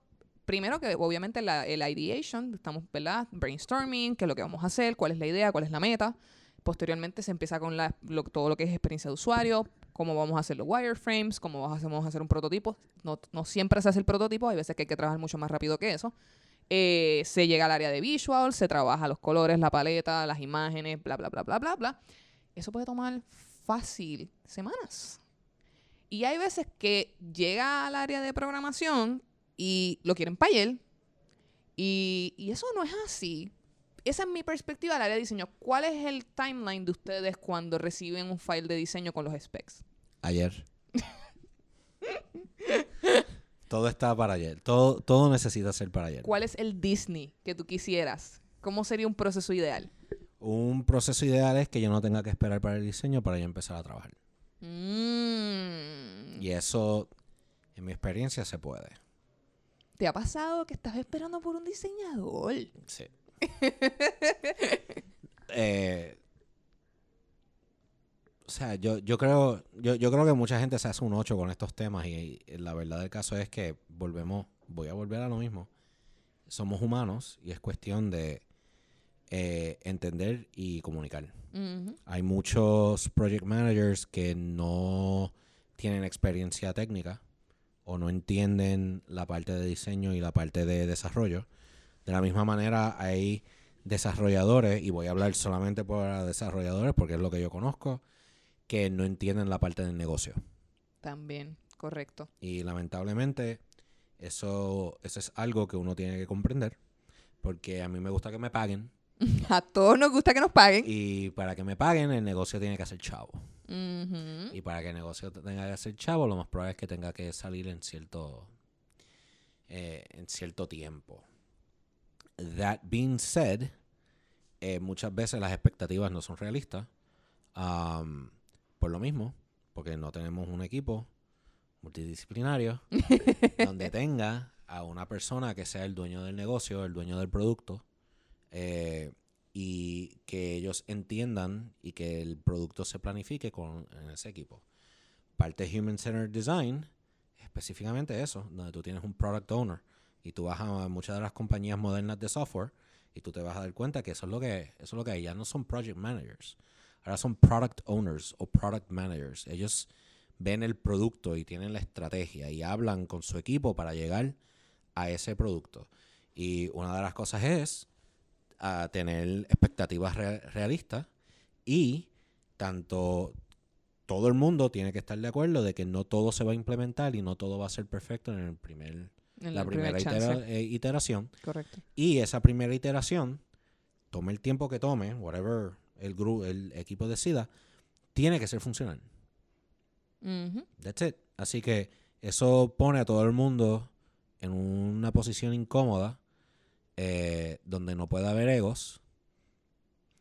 primero que obviamente la, el ideation, estamos, ¿verdad? Brainstorming, qué es lo que vamos a hacer, cuál es la idea, cuál es la meta. Posteriormente se empieza con lo- todo lo que es experiencia de usuario, cómo vamos a hacer los wireframes, cómo vamos a- hacer un prototipo. No, no siempre se hace el prototipo, hay veces que hay que trabajar mucho más rápido que eso. Eh, se llega al área de visual, se trabaja los colores, la paleta, las imágenes, bla, bla, bla, bla, bla, bla. Eso puede tomar fácil semanas. Y hay veces que llega al área de programación y lo quieren para. Y, y eso no es así. esa es mi perspectiva del área de diseño. ¿Cuál es el timeline de ustedes cuando reciben un file de diseño con los specs? Ayer. todo está para ayer. Todo, todo necesita ser para ayer. ¿Cuál es el Disney que tú quisieras? ¿Cómo sería un proceso ideal? Un proceso ideal es que yo no tenga que esperar para el diseño para yo empezar a trabajar. Mm. Y eso, en mi experiencia, se puede. ¿Te ha pasado que estás esperando por un diseñador? Sí. Eh, o sea, yo, yo creo, yo, yo creo que mucha gente se hace un 8 con estos temas y, y la verdad del caso es que volvemos, voy a volver a lo mismo. Somos humanos y es cuestión de eh, entender y comunicar. Hay muchos project managers que no tienen experiencia técnica o no entienden la parte de diseño y la parte de desarrollo. De la misma manera hay desarrolladores, y voy a hablar solamente por desarrolladores porque es lo que yo conozco, que no entienden la parte del negocio. También, correcto. Y lamentablemente eso, eso es algo que uno tiene que comprender porque a mí me gusta que me paguen A todos nos gusta que nos paguen. y para que me paguen el negocio tiene que hacer chavo. Y para que el negocio tenga que ser chavo, lo más probable es que tenga que salir en cierto, eh, en cierto tiempo. That being said, eh, muchas veces las expectativas no son realistas. um, por lo mismo, porque no tenemos un equipo multidisciplinario donde tenga a una persona que sea el dueño del negocio, el dueño del producto, eh, y que ellos entiendan y que el producto se planifique con en ese equipo. Parte Human Centered Design es específicamente eso, donde tú tienes un product owner y tú vas a muchas de las compañías modernas de software y tú te vas a dar cuenta que eso es lo que eso es lo que hay, ya no son project managers, ahora son product owners o product managers. Ellos ven el producto y tienen la estrategia y hablan con su equipo para llegar a ese producto. Y una de las cosas es a tener expectativas re- realistas y tanto todo el mundo tiene que estar de acuerdo de que no todo se va a implementar y no todo va a ser perfecto en el primer, En la primera itera- eh, iteración. Correcto. Y esa primera iteración, tome el tiempo que tome, whatever el, gru- el equipo decida, tiene que ser funcional. That's it. Así que eso pone a todo el mundo en una posición incómoda eh, donde no puede haber egos.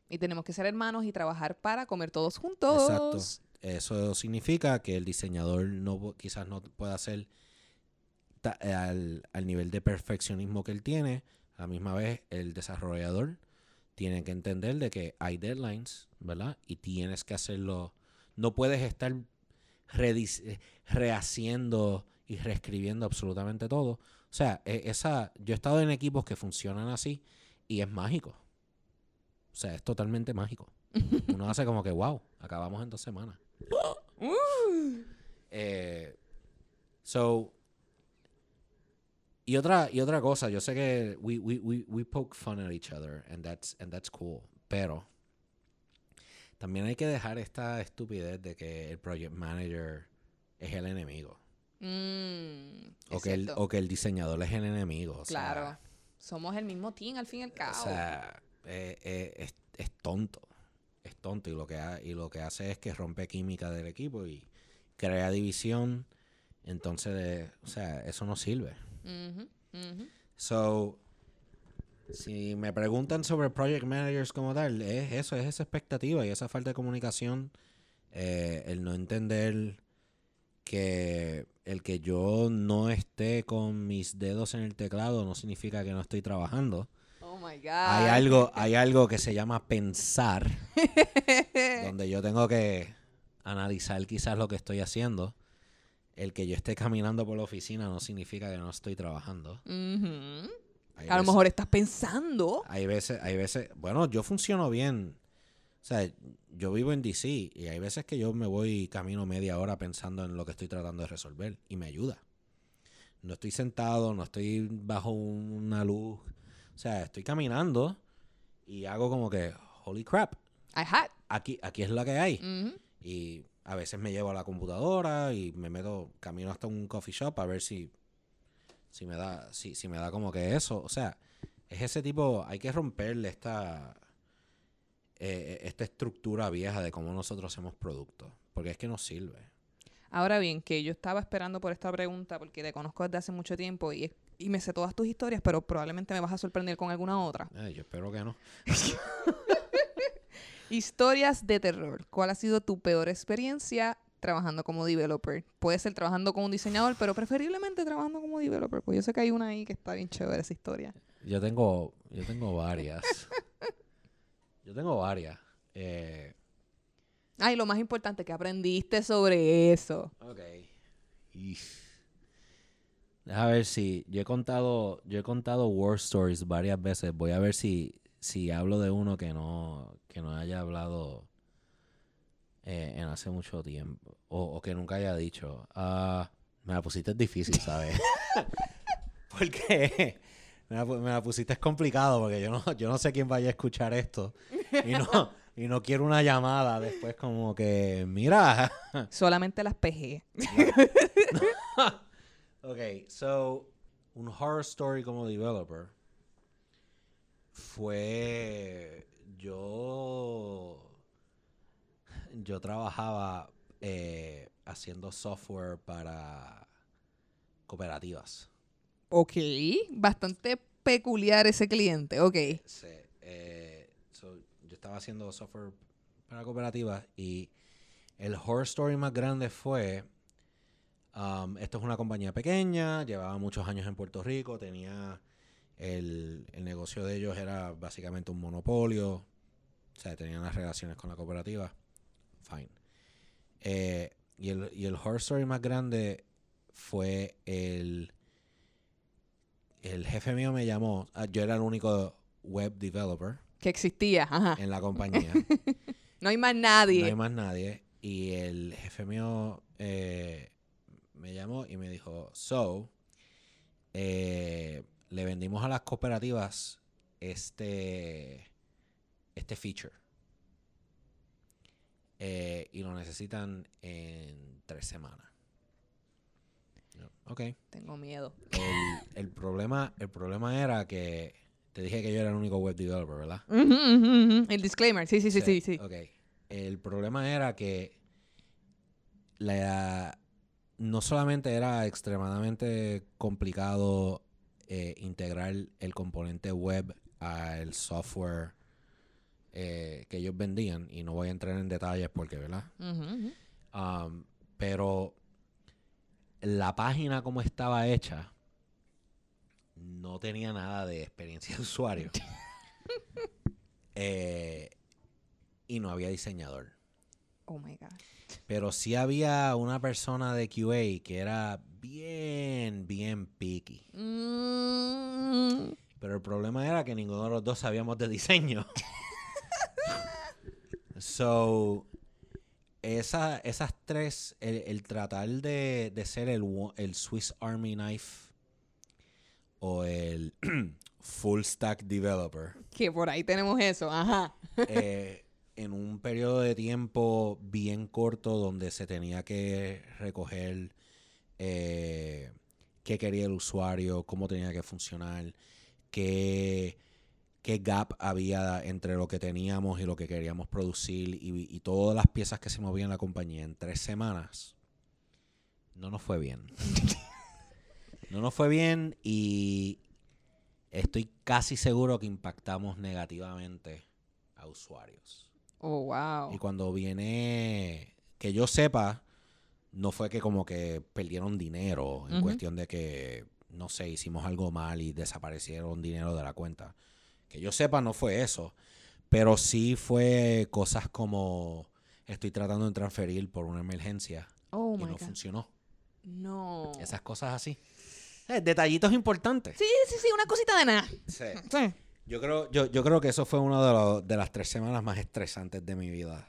Y tenemos que ser hermanos y trabajar para comer todos juntos. Exacto. Eso significa que el diseñador no quizás no pueda hacer al, al nivel de perfeccionismo que él tiene. A la misma vez, el desarrollador tiene que entender de que hay deadlines, ¿verdad? Y tienes que hacerlo. No puedes estar eh, rehaciendo y reescribiendo absolutamente todo. O sea, e- esa, yo he estado en equipos que funcionan así y es mágico. O sea, es totalmente mágico. Uno hace como que, wow, acabamos en dos semanas. Eh, so, y otra, y otra cosa, yo sé que we, we, we, we poke fun at each other, and that's, and that's cool. Pero también hay que dejar esta estupidez de que el project manager es el enemigo. Mm, O que, el, o que el diseñador es el enemigo. o sea, Claro. Somos el mismo team al fin y al cabo. O sea, eh, eh, es, es tonto. Es tonto. Y lo, que ha- y lo que hace es que rompe química del equipo y crea división. Entonces, eh, o sea, eso no sirve. So, si me preguntan sobre project managers como tal, es eso, es esa expectativa y esa falta de comunicación, eh, el no entender que el que yo no esté con mis dedos en el teclado no significa que no estoy trabajando. Oh my God. Hay algo, hay algo que se llama pensar, donde yo tengo que analizar quizás lo que estoy haciendo. El que yo esté caminando por la oficina no significa que no estoy trabajando. Ujú. Hay A lo veces- mejor estás pensando. hay veces, hay veces, bueno, yo funciono bien. O sea, yo vivo en DC y hay veces que yo me voy camino media hora pensando en lo que estoy tratando de resolver y me ayuda. No estoy sentado, no estoy bajo una luz. O sea, estoy caminando y hago como que, holy crap, I had. aquí, aquí es la que hay. Ujú. Y a veces me llevo a la computadora y me meto, camino hasta un coffee shop a ver si, si me da, si, si me da como que eso. O sea, es ese tipo, hay que romperle esta, eh, esta estructura vieja de cómo nosotros hacemos productos, porque es que nos sirve. Ahora bien, que yo estaba esperando por esta pregunta porque te conozco desde hace mucho tiempo y, y me sé todas tus historias, pero probablemente me vas a sorprender con alguna otra. Ay, yo espero que no. Historias de terror. ¿Cuál ha sido tu peor experiencia trabajando como developer? Puede ser trabajando como un diseñador, pero preferiblemente trabajando como developer, pues yo sé que hay una ahí que está bien chévere esa historia. Yo tengo, yo tengo varias. yo tengo varias. Eh, Ay, lo más importante, que aprendiste sobre eso? ok. Ish. Deja ver si yo he contado, yo he contado war stories varias veces. Voy a ver si, si hablo de uno que no, que no haya hablado eh, en hace mucho tiempo o, o que nunca haya dicho. Ah, me la pusiste difícil, ¿sabes? porque me la, me la pusiste es complicado porque yo no, yo no sé quién vaya a escuchar esto y no, y no quiero una llamada después como que mira. Solamente las PG. ok, so un horror story como developer fue yo yo trabajaba eh, haciendo software para cooperativas. Ok, bastante peculiar ese cliente, ok. Sí, eh, so, yo estaba haciendo software para cooperativas y el horror story más grande fue, um, esto es una compañía pequeña, llevaba muchos años en Puerto Rico, tenía el, el negocio de ellos era básicamente un monopolio, o sea, tenían las relaciones con la cooperativa, fine. Eh, y, el, y el horror story más grande fue el el jefe mío me llamó, ah, yo era el único web developer Que existía, ajá. en la compañía, No hay más nadie. no hay más nadie, y el jefe mío eh, me llamó y me dijo, so, eh, le vendimos a las cooperativas este, este feature. Eh, y lo necesitan en tres semanas. Ok. Tengo miedo. El, el problema, el problema era que te dije que yo era el único web developer, ¿verdad? El disclaimer, sí, sí, sí, sí. sí. Ok. El problema era que la, no solamente era extremadamente complicado eh, integrar el componente web al software eh, que ellos vendían, y no voy a entrar en detalles porque, ¿verdad? Um, pero la página como estaba hecha no tenía nada de experiencia de usuario. Eh, y no había diseñador. Oh my God. Pero sí había una persona de QA que era bien, bien picky. Mm, Pero el problema era que ninguno de los dos sabíamos de diseño. so, esa, esas tres, el, el tratar de, de ser el, el Swiss Army Knife o el full stack developer que por ahí tenemos eso, ajá. eh, en un periodo de tiempo bien corto donde se tenía que recoger eh, qué quería el usuario, cómo tenía que funcionar, qué, qué gap había entre lo que teníamos y lo que queríamos producir y, y todas las piezas que se movían en la compañía en tres semanas, no nos fue bien. no nos fue bien y estoy casi seguro que impactamos negativamente a usuarios. Oh, wow. Y cuando viene, que yo sepa, no fue que como que perdieron dinero en cuestión de que, no sé, hicimos algo mal y desaparecieron dinero de la cuenta. Que yo sepa, no fue eso. Pero sí fue cosas como estoy tratando de transferir por una emergencia Oh y no God. funcionó. No. Esas cosas así. Eh, detallitos importantes. Sí, sí, sí, una cosita de nada. Sí. Sí. Yo creo, yo, yo creo que eso fue una de, de las tres semanas más estresantes de mi vida.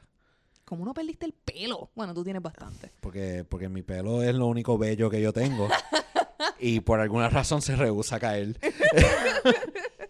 Como no perdiste el pelo. Bueno, tú tienes bastante. Porque, porque mi pelo es lo único bello que yo tengo. y por alguna razón se rehúsa a caer.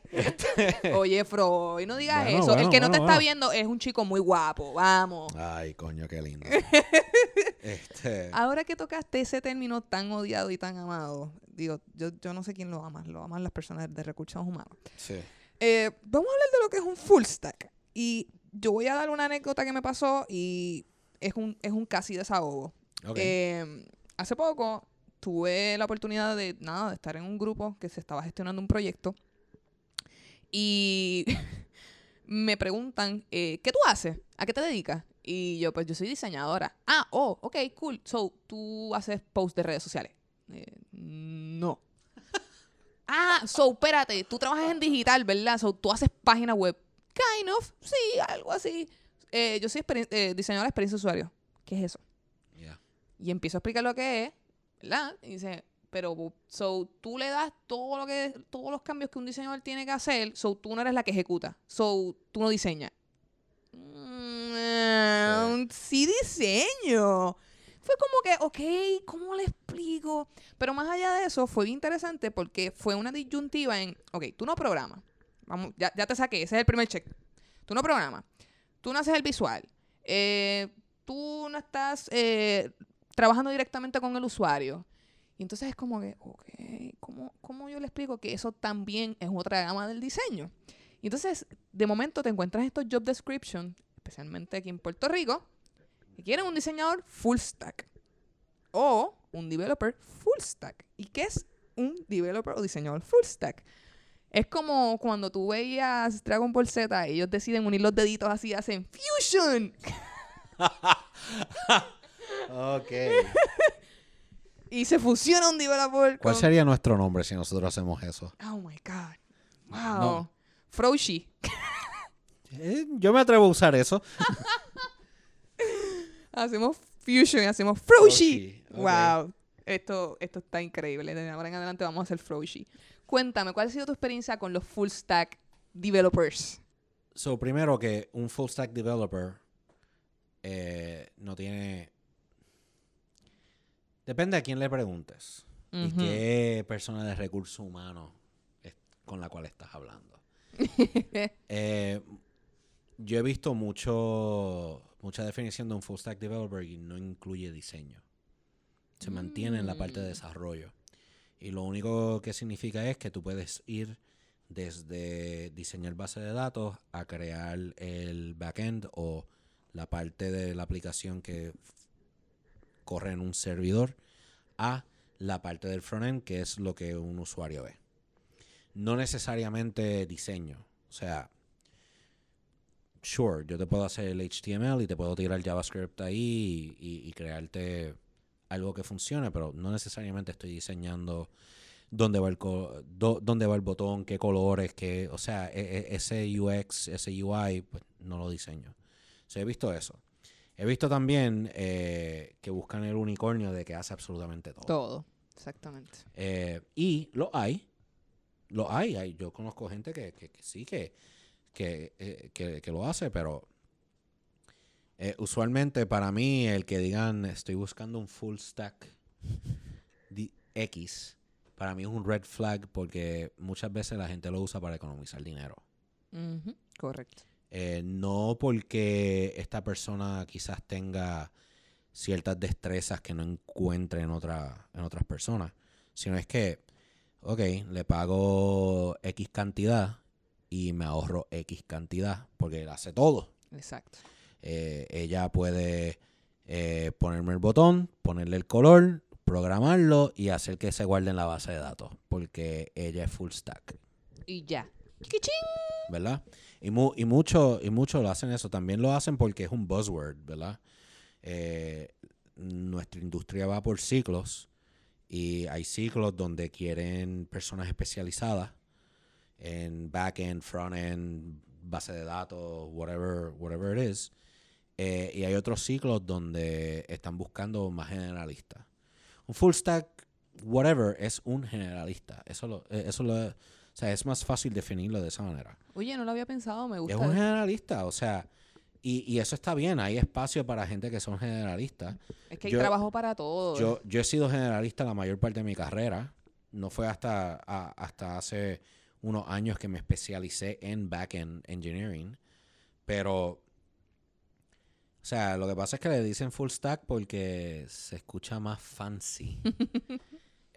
Este- Oye, Freud, no digas Bueno, eso. el bueno, que no te está viendo es un chico muy guapo. Vamos. Ay, coño, qué lindo. este, Ahora que tocaste ese término tan odiado y tan amado, digo, yo, yo no sé quién lo ama, lo aman las personas de recursos humanos. sí. Eh, vamos a hablar de lo que es un full stack. Y yo voy a dar una anécdota que me pasó y es un, es un casi desahogo. Ok. Eh, hace poco tuve la oportunidad de, nada, de estar en un grupo que se estaba gestionando un proyecto y me preguntan, eh, ¿qué tú haces? ¿A qué te dedicas? Y yo, pues yo soy diseñadora. Ah, oh, ok, cool. So, ¿tú haces posts de redes sociales? Eh, no. ah, so, espérate, tú trabajas en digital, ¿verdad? So, tú haces página web. Kind of, sí, algo así. Eh, yo soy eh, diseñadora de experiencia de usuario. ¿Qué es eso? Ya. Y empiezo a explicar lo que es, ¿verdad? Y dice, pero so tú le das todo lo que todos los cambios que un diseñador tiene que hacer, so tú no eres la que ejecuta, so tú no diseñas. Mm, sí diseño. Fue como que, ok, ¿cómo le explico? Pero más allá de eso, fue interesante porque fue una disyuntiva en, ok, tú no programas. Vamos, ya, ya te saqué, ese es el primer check. Tú no programas. Tú no haces el visual. Eh, tú no estás eh, trabajando directamente con el usuario. Y entonces es como que, ok, ¿cómo, ¿cómo yo le explico que eso también es otra gama del diseño? Y entonces, de momento te encuentras estos job description, especialmente aquí en Puerto Rico, que quieren un diseñador full stack o un developer full stack. ¿Y qué es un developer o diseñador full stack? Es como cuando tú veías Dragon Ball Z y ellos deciden unir los deditos así, hacen fusion. Ok. Y se fusiona un developer ¿Cuál con- sería nuestro nombre si nosotros hacemos eso? Oh my God. Wow. No. Froshi. Eh, yo me atrevo a usar eso. Hacemos fusion y hacemos Froshi. Wow. Esto, esto está increíble. De ahora en adelante vamos a hacer Froshi. Cuéntame, ¿cuál ha sido tu experiencia con los full stack developers? So, primero que un full stack developer eh, no tiene. Depende a quién le preguntes y qué persona de recursos humanos es con la cual estás hablando. Eh, yo he visto mucho mucha definición de un full stack developer y no incluye diseño. Se mantiene en la parte de Mm. desarrollo. Y lo único que significa es que tú puedes ir desde diseñar base de datos a crear el backend o la parte de la aplicación que corre en un servidor a la parte del frontend que es lo que un usuario ve. No necesariamente diseño. O sea, sure, yo te puedo hacer el HTML y te puedo tirar JavaScript ahí y, y- y crearte algo que funcione, pero no necesariamente estoy diseñando dónde va el, co- dó- dónde va el botón, qué colores, qué, o sea, e- e- ese UX, ese UI, pues no lo diseño. O sea, he visto eso. He visto también eh, que buscan el unicornio de que hace absolutamente todo. Todo. Exactamente. Eh, y lo hay. Lo hay, hay. Yo conozco gente que, que- que sí que, que, eh, que- que lo hace, pero eh, usualmente para mí el que digan estoy buscando un full stack X, para mí es un red flag porque muchas veces la gente lo usa para economizar dinero. Correcto. Eh, no porque esta persona quizás tenga ciertas destrezas que no encuentre en, otra, en otras personas, sino es que, ok, le pago X cantidad y me ahorro X cantidad porque él hace todo. Exacto. Eh, ella puede eh, ponerme el botón, ponerle el color, programarlo y hacer que se guarde en la base de datos porque ella es full stack. Y ya. Chiquichín. ¿verdad? Y, mu- y mucho y mucho lo hacen eso. También lo hacen porque es un buzzword, ¿verdad? Eh, nuestra industria va por ciclos y hay ciclos donde quieren personas especializadas en backend, frontend, base de datos, whatever, whatever it is. Eh, y hay otros ciclos donde están buscando más generalistas. Un full stack, whatever, es un generalista. Eso lo, eh, eso lo, o sea, es más fácil definirlo de esa manera. Oye, no lo había pensado, me gusta. Es un generalista, o sea, y, y eso está bien. Hay espacio para gente que son generalistas. Es que hay yo- trabajo para todo. Yo, yo he sido generalista la mayor parte de mi carrera. No fue hasta, a- hasta hace unos años que me especialicé en backend engineering, pero, o sea, lo que pasa es que le dicen full stack porque se escucha más fancy.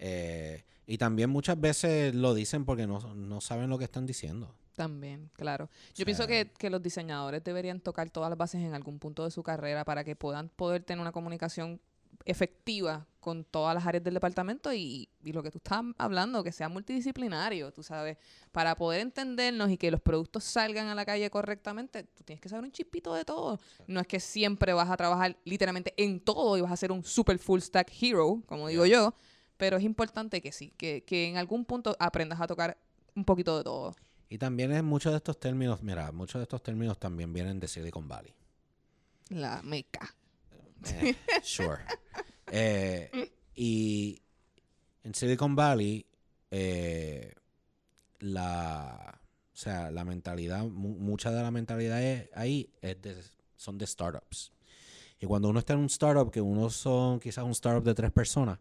Eh, y también muchas veces lo dicen porque no, no saben lo que están diciendo. También, claro. Yo sea- pienso que, que los diseñadores deberían tocar todas las bases en algún punto de su carrera para que puedan poder tener una comunicación efectiva con todas las áreas del departamento y, y lo que tú estás hablando, que sea multidisciplinario, tú sabes, para poder entendernos y que los productos salgan a la calle correctamente, tú tienes que saber un chispito de todo. No es que siempre vas a trabajar literalmente en todo y vas a ser un super full stack hero, como digo yo, pero es importante que sí, que, que en algún punto aprendas a tocar un poquito de todo. Y también muchos de estos términos, mira, muchos de estos términos también vienen de Silicon Valley. La meca. Eh, sure. Eh, y en Silicon Valley, eh, la, o sea, la mentalidad, mu- mucha de la mentalidad es- ahí es de- son de startups. Y cuando uno está en un startup, que uno son quizás un startup de tres personas,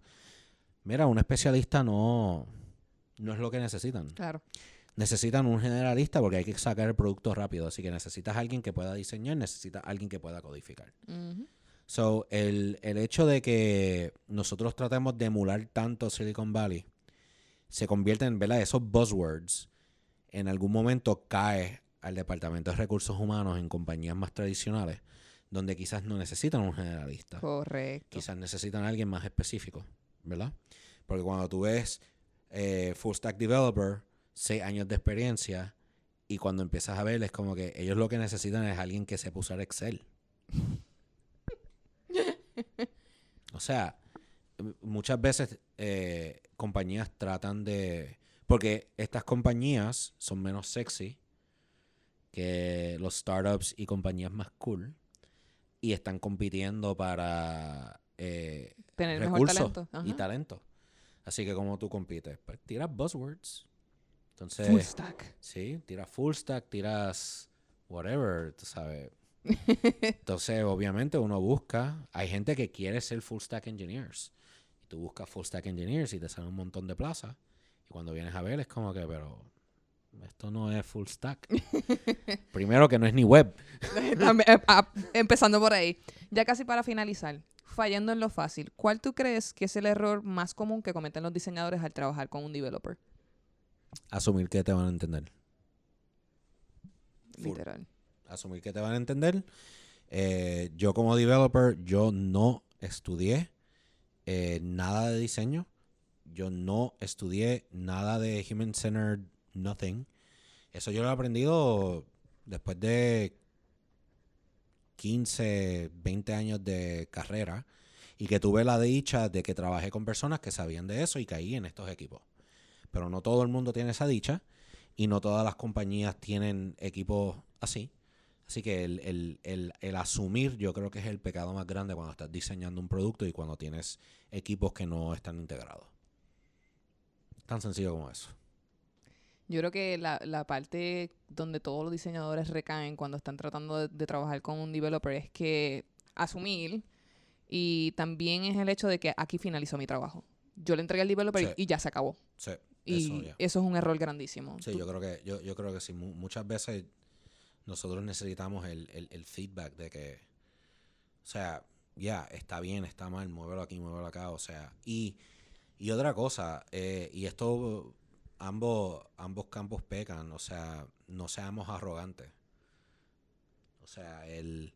mira, un especialista no, no es lo que necesitan. Claro. Necesitan un generalista porque hay que sacar el producto rápido. Así que necesitas alguien que pueda diseñar, necesitas alguien que pueda codificar. So, el, el hecho de que nosotros tratemos de emular tanto Silicon Valley se convierte en, ¿verdad? Esos buzzwords en algún momento cae al Departamento de Recursos Humanos en compañías más tradicionales, donde quizás no necesitan un generalista. Correcto. Quizás necesitan a alguien más específico, ¿verdad? Porque cuando tú ves eh, Full Stack Developer, seis años de experiencia, y cuando empiezas a ver, es como que ellos lo que necesitan es alguien que sepa usar Excel. o sea, muchas veces eh, compañías tratan de... Porque estas compañías son menos sexy que los startups y compañías más cool y están compitiendo para eh, Tener mejor recursos talento. y talento. Así que como tú compites, pues tiras buzzwords. Entonces, Full stack. sí, tiras full stack, tiras whatever, tú sabes. Entonces, obviamente uno busca, hay gente que quiere ser full stack engineers. Y tú buscas full stack engineers y te sale un montón de plazas. Y cuando vienes a ver es como que, pero esto no es full stack. Primero que no es ni web. Eh, ah, empezando por ahí. Ya casi para finalizar, fallando en lo fácil, ¿cuál tú crees que es el error más común que cometen los diseñadores al trabajar con un developer? Asumir que te van a entender. Full. Asumir que te van a entender. Eh, yo como developer, yo no estudié eh, nada de diseño. Yo no estudié nada de Human Centered Nothing. Eso yo lo he aprendido después de 15, 20 años de carrera y que tuve la dicha de que trabajé con personas que sabían de eso y caí en estos equipos. Pero no todo el mundo tiene esa dicha y no todas las compañías tienen equipos así. Así que el, el- el- el asumir yo creo que es el pecado más grande cuando estás diseñando un producto y cuando tienes equipos que no están integrados. Tan sencillo como eso. Yo creo que la, la parte donde todos los diseñadores recaen cuando están tratando de, de trabajar con un developer es que asumir y también es el hecho de que aquí finalizó mi trabajo. Yo le entregué al developer y- Sí. y, ya se acabó. Sí, Y eso ya. eso es un error grandísimo. Sí, Tú- yo creo que, yo, yo creo que sí. mu- muchas veces nosotros necesitamos el, el- feedback de que, o sea, ya, está bien, está mal, muévelo aquí, muévelo acá, o sea, y, y otra cosa, eh, y esto ambos, ambos campos pecan, o sea, no seamos arrogantes. O sea, el,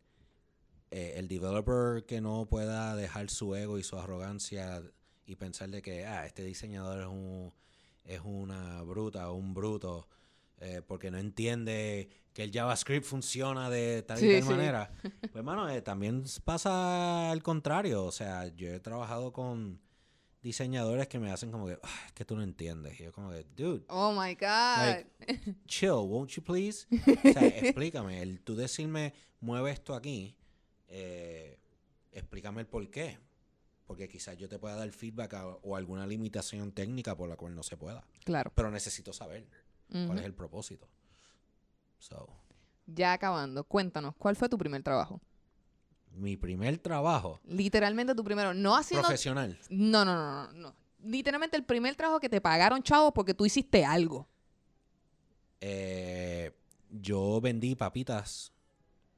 eh, el developer que no pueda dejar su ego y su arrogancia y pensar de que, ah, este diseñador es un es una bruta o un bruto eh, porque no entiende que el JavaScript funciona de tal Sí, y tal sí. manera. Pues, hermano, eh, también pasa al contrario. O sea, yo he trabajado con diseñadores que me hacen como que, "Ah, es que tú no entiendes. Y yo como que, dude, Oh my God. Like, chill, won't you please? O sea, explícame. El tú decirme, mueve esto aquí, eh, explícame el por qué. Porque quizás yo te pueda dar feedback a- o alguna limitación técnica por la cual no se pueda. claro. Pero necesito saber cuál es el propósito. So, Ya acabando, cuéntanos, ¿cuál fue tu primer trabajo? mi primer trabajo Literalmente tu primero, no haciendo... profesional. No, no, no, no, no. Literalmente el primer trabajo que te pagaron, chavo, porque tú hiciste algo. Eh, yo vendí papitas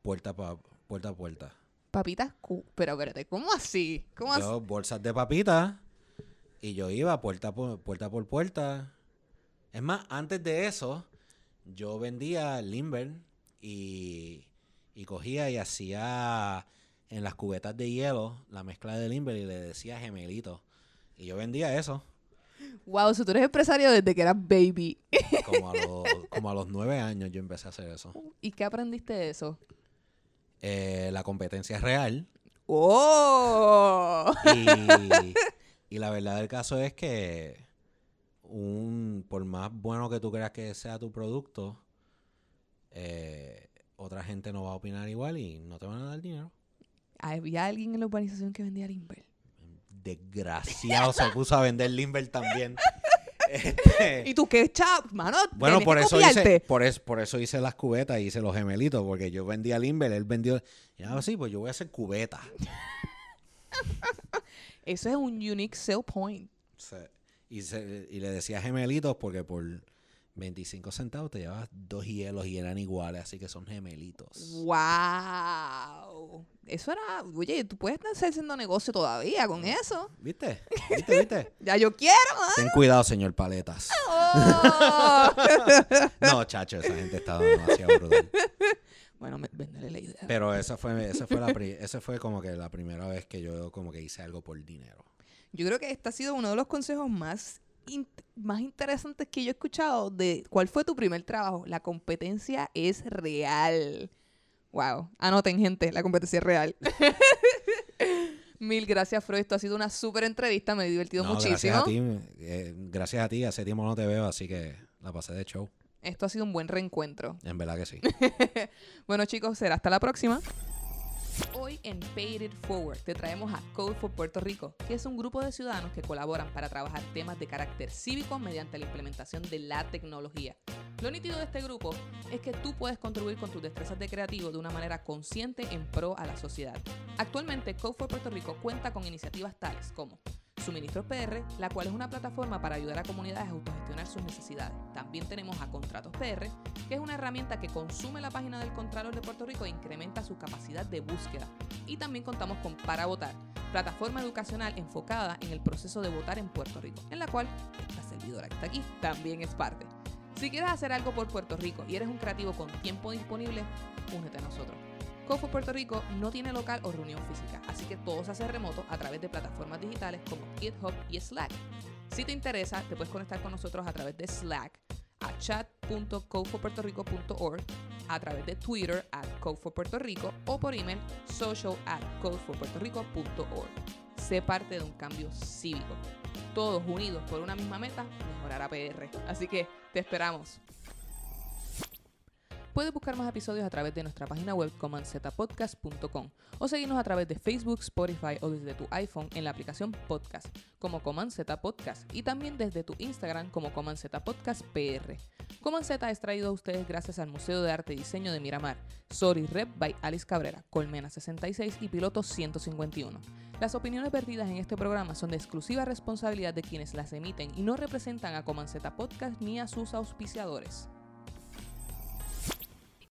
puerta, pa- puerta a puerta. Papitas, pero espérate, ¿cómo así? ¿Cómo así? Yo, bolsas de papitas y yo iba puerta por puerta. por puerta. Es más, antes de eso, yo vendía limber y, y cogía y hacía en las cubetas de hielo la mezcla de limber y le decía gemelito. Y yo vendía eso Wow, si tú eres empresario desde que eras baby. como a, los, como a los nueve años yo empecé a hacer eso. ¿Y qué aprendiste de eso? Eh, la competencia es real ¡Oh! y, y la verdad del caso es que un por más bueno que tú creas que sea tu producto, eh, otra gente no va a opinar igual y no te van a dar dinero. Había alguien en la urbanización que vendía Limber. Desgraciado se puso a vender Limber también. Este, ¿Y tú qué chap, mano? bueno, por eso, hice, por, eso, por eso hice las cubetas y hice los gemelitos, porque yo vendía Limber, él vendió... Y ahora sí, pues yo voy a hacer cubetas. Eso es un unique sell point. Se- y, se- y le decía gemelitos porque por 25 centavos te llevabas dos hielos y eran iguales, así que son gemelitos. ¡Wow! Eso era. Oye, tú puedes estar haciendo negocio todavía con eso. ¿Viste? ¿Viste? ¿Viste? Ya yo quiero. Ten cuidado, señor Paletas. Oh. No, chacho, esa gente estaba demasiado brutal. bueno, véndele la idea. Pero esa fue, esa fue, la pri- esa fue como que la primera vez que yo como que hice algo por dinero. Yo creo que este ha sido uno de los consejos más, in- más interesantes que yo he escuchado de cuál fue tu primer trabajo. La competencia es real. Wow. Anoten, gente, la competencia es real. Mil gracias, Freud. Esto ha sido una súper entrevista. Me he divertido No, muchísimo. Gracias a ti, eh, gracias a ti, hace tiempo no te veo, así que la pasé de show. Esto ha sido un buen reencuentro. En verdad que sí. Bueno, chicos, será hasta la próxima. Hoy en Paid It Forward te traemos a Code for Puerto Rico, que es un grupo de ciudadanos que colaboran para trabajar temas de carácter cívico mediante la implementación de la tecnología. Lo nítido de este grupo es que tú puedes contribuir con tus destrezas de creativo de una manera consciente en pro a la sociedad. Actualmente, Code for Puerto Rico cuenta con iniciativas tales como Suministros PR, la cual es una plataforma para ayudar a comunidades a autogestionar sus necesidades. También tenemos a Contratos PR, que es una herramienta que consume la página del Contralor de Puerto Rico e incrementa su capacidad de búsqueda. Y también contamos con Para Votar, plataforma educacional enfocada en el proceso de votar en Puerto Rico, en la cual esta servidora que está aquí también es parte. Si quieres hacer algo por Puerto Rico y eres un creativo con tiempo disponible, únete a nosotros. Cofo Puerto Rico no tiene local o reunión física, así que todo se hace remoto a través de plataformas digitales como GitHub y Slack. Si te interesa, te puedes conectar con nosotros a través de Slack a chat.codeforpuertorico.org, a través de Twitter at codeforpuertorico o por email social at codeforpuertorico.org. Sé parte de un cambio cívico. Todos unidos por una misma meta, mejorar a PR. Así que te esperamos. Puedes buscar más episodios a través de nuestra página web comanzetapodcast.com o seguirnos a través de Facebook, Spotify o desde tu iPhone en la aplicación Podcast como Coman Podcast y también desde tu Instagram como Coman Z es traído a ustedes gracias al Museo de Arte y Diseño de Miramar, Sorry Rep by Alice Cabrera, Colmena 66 y Piloto 151. Las opiniones vertidas en este programa son de exclusiva responsabilidad de quienes las emiten y no representan a Coman Podcast ni a sus auspiciadores.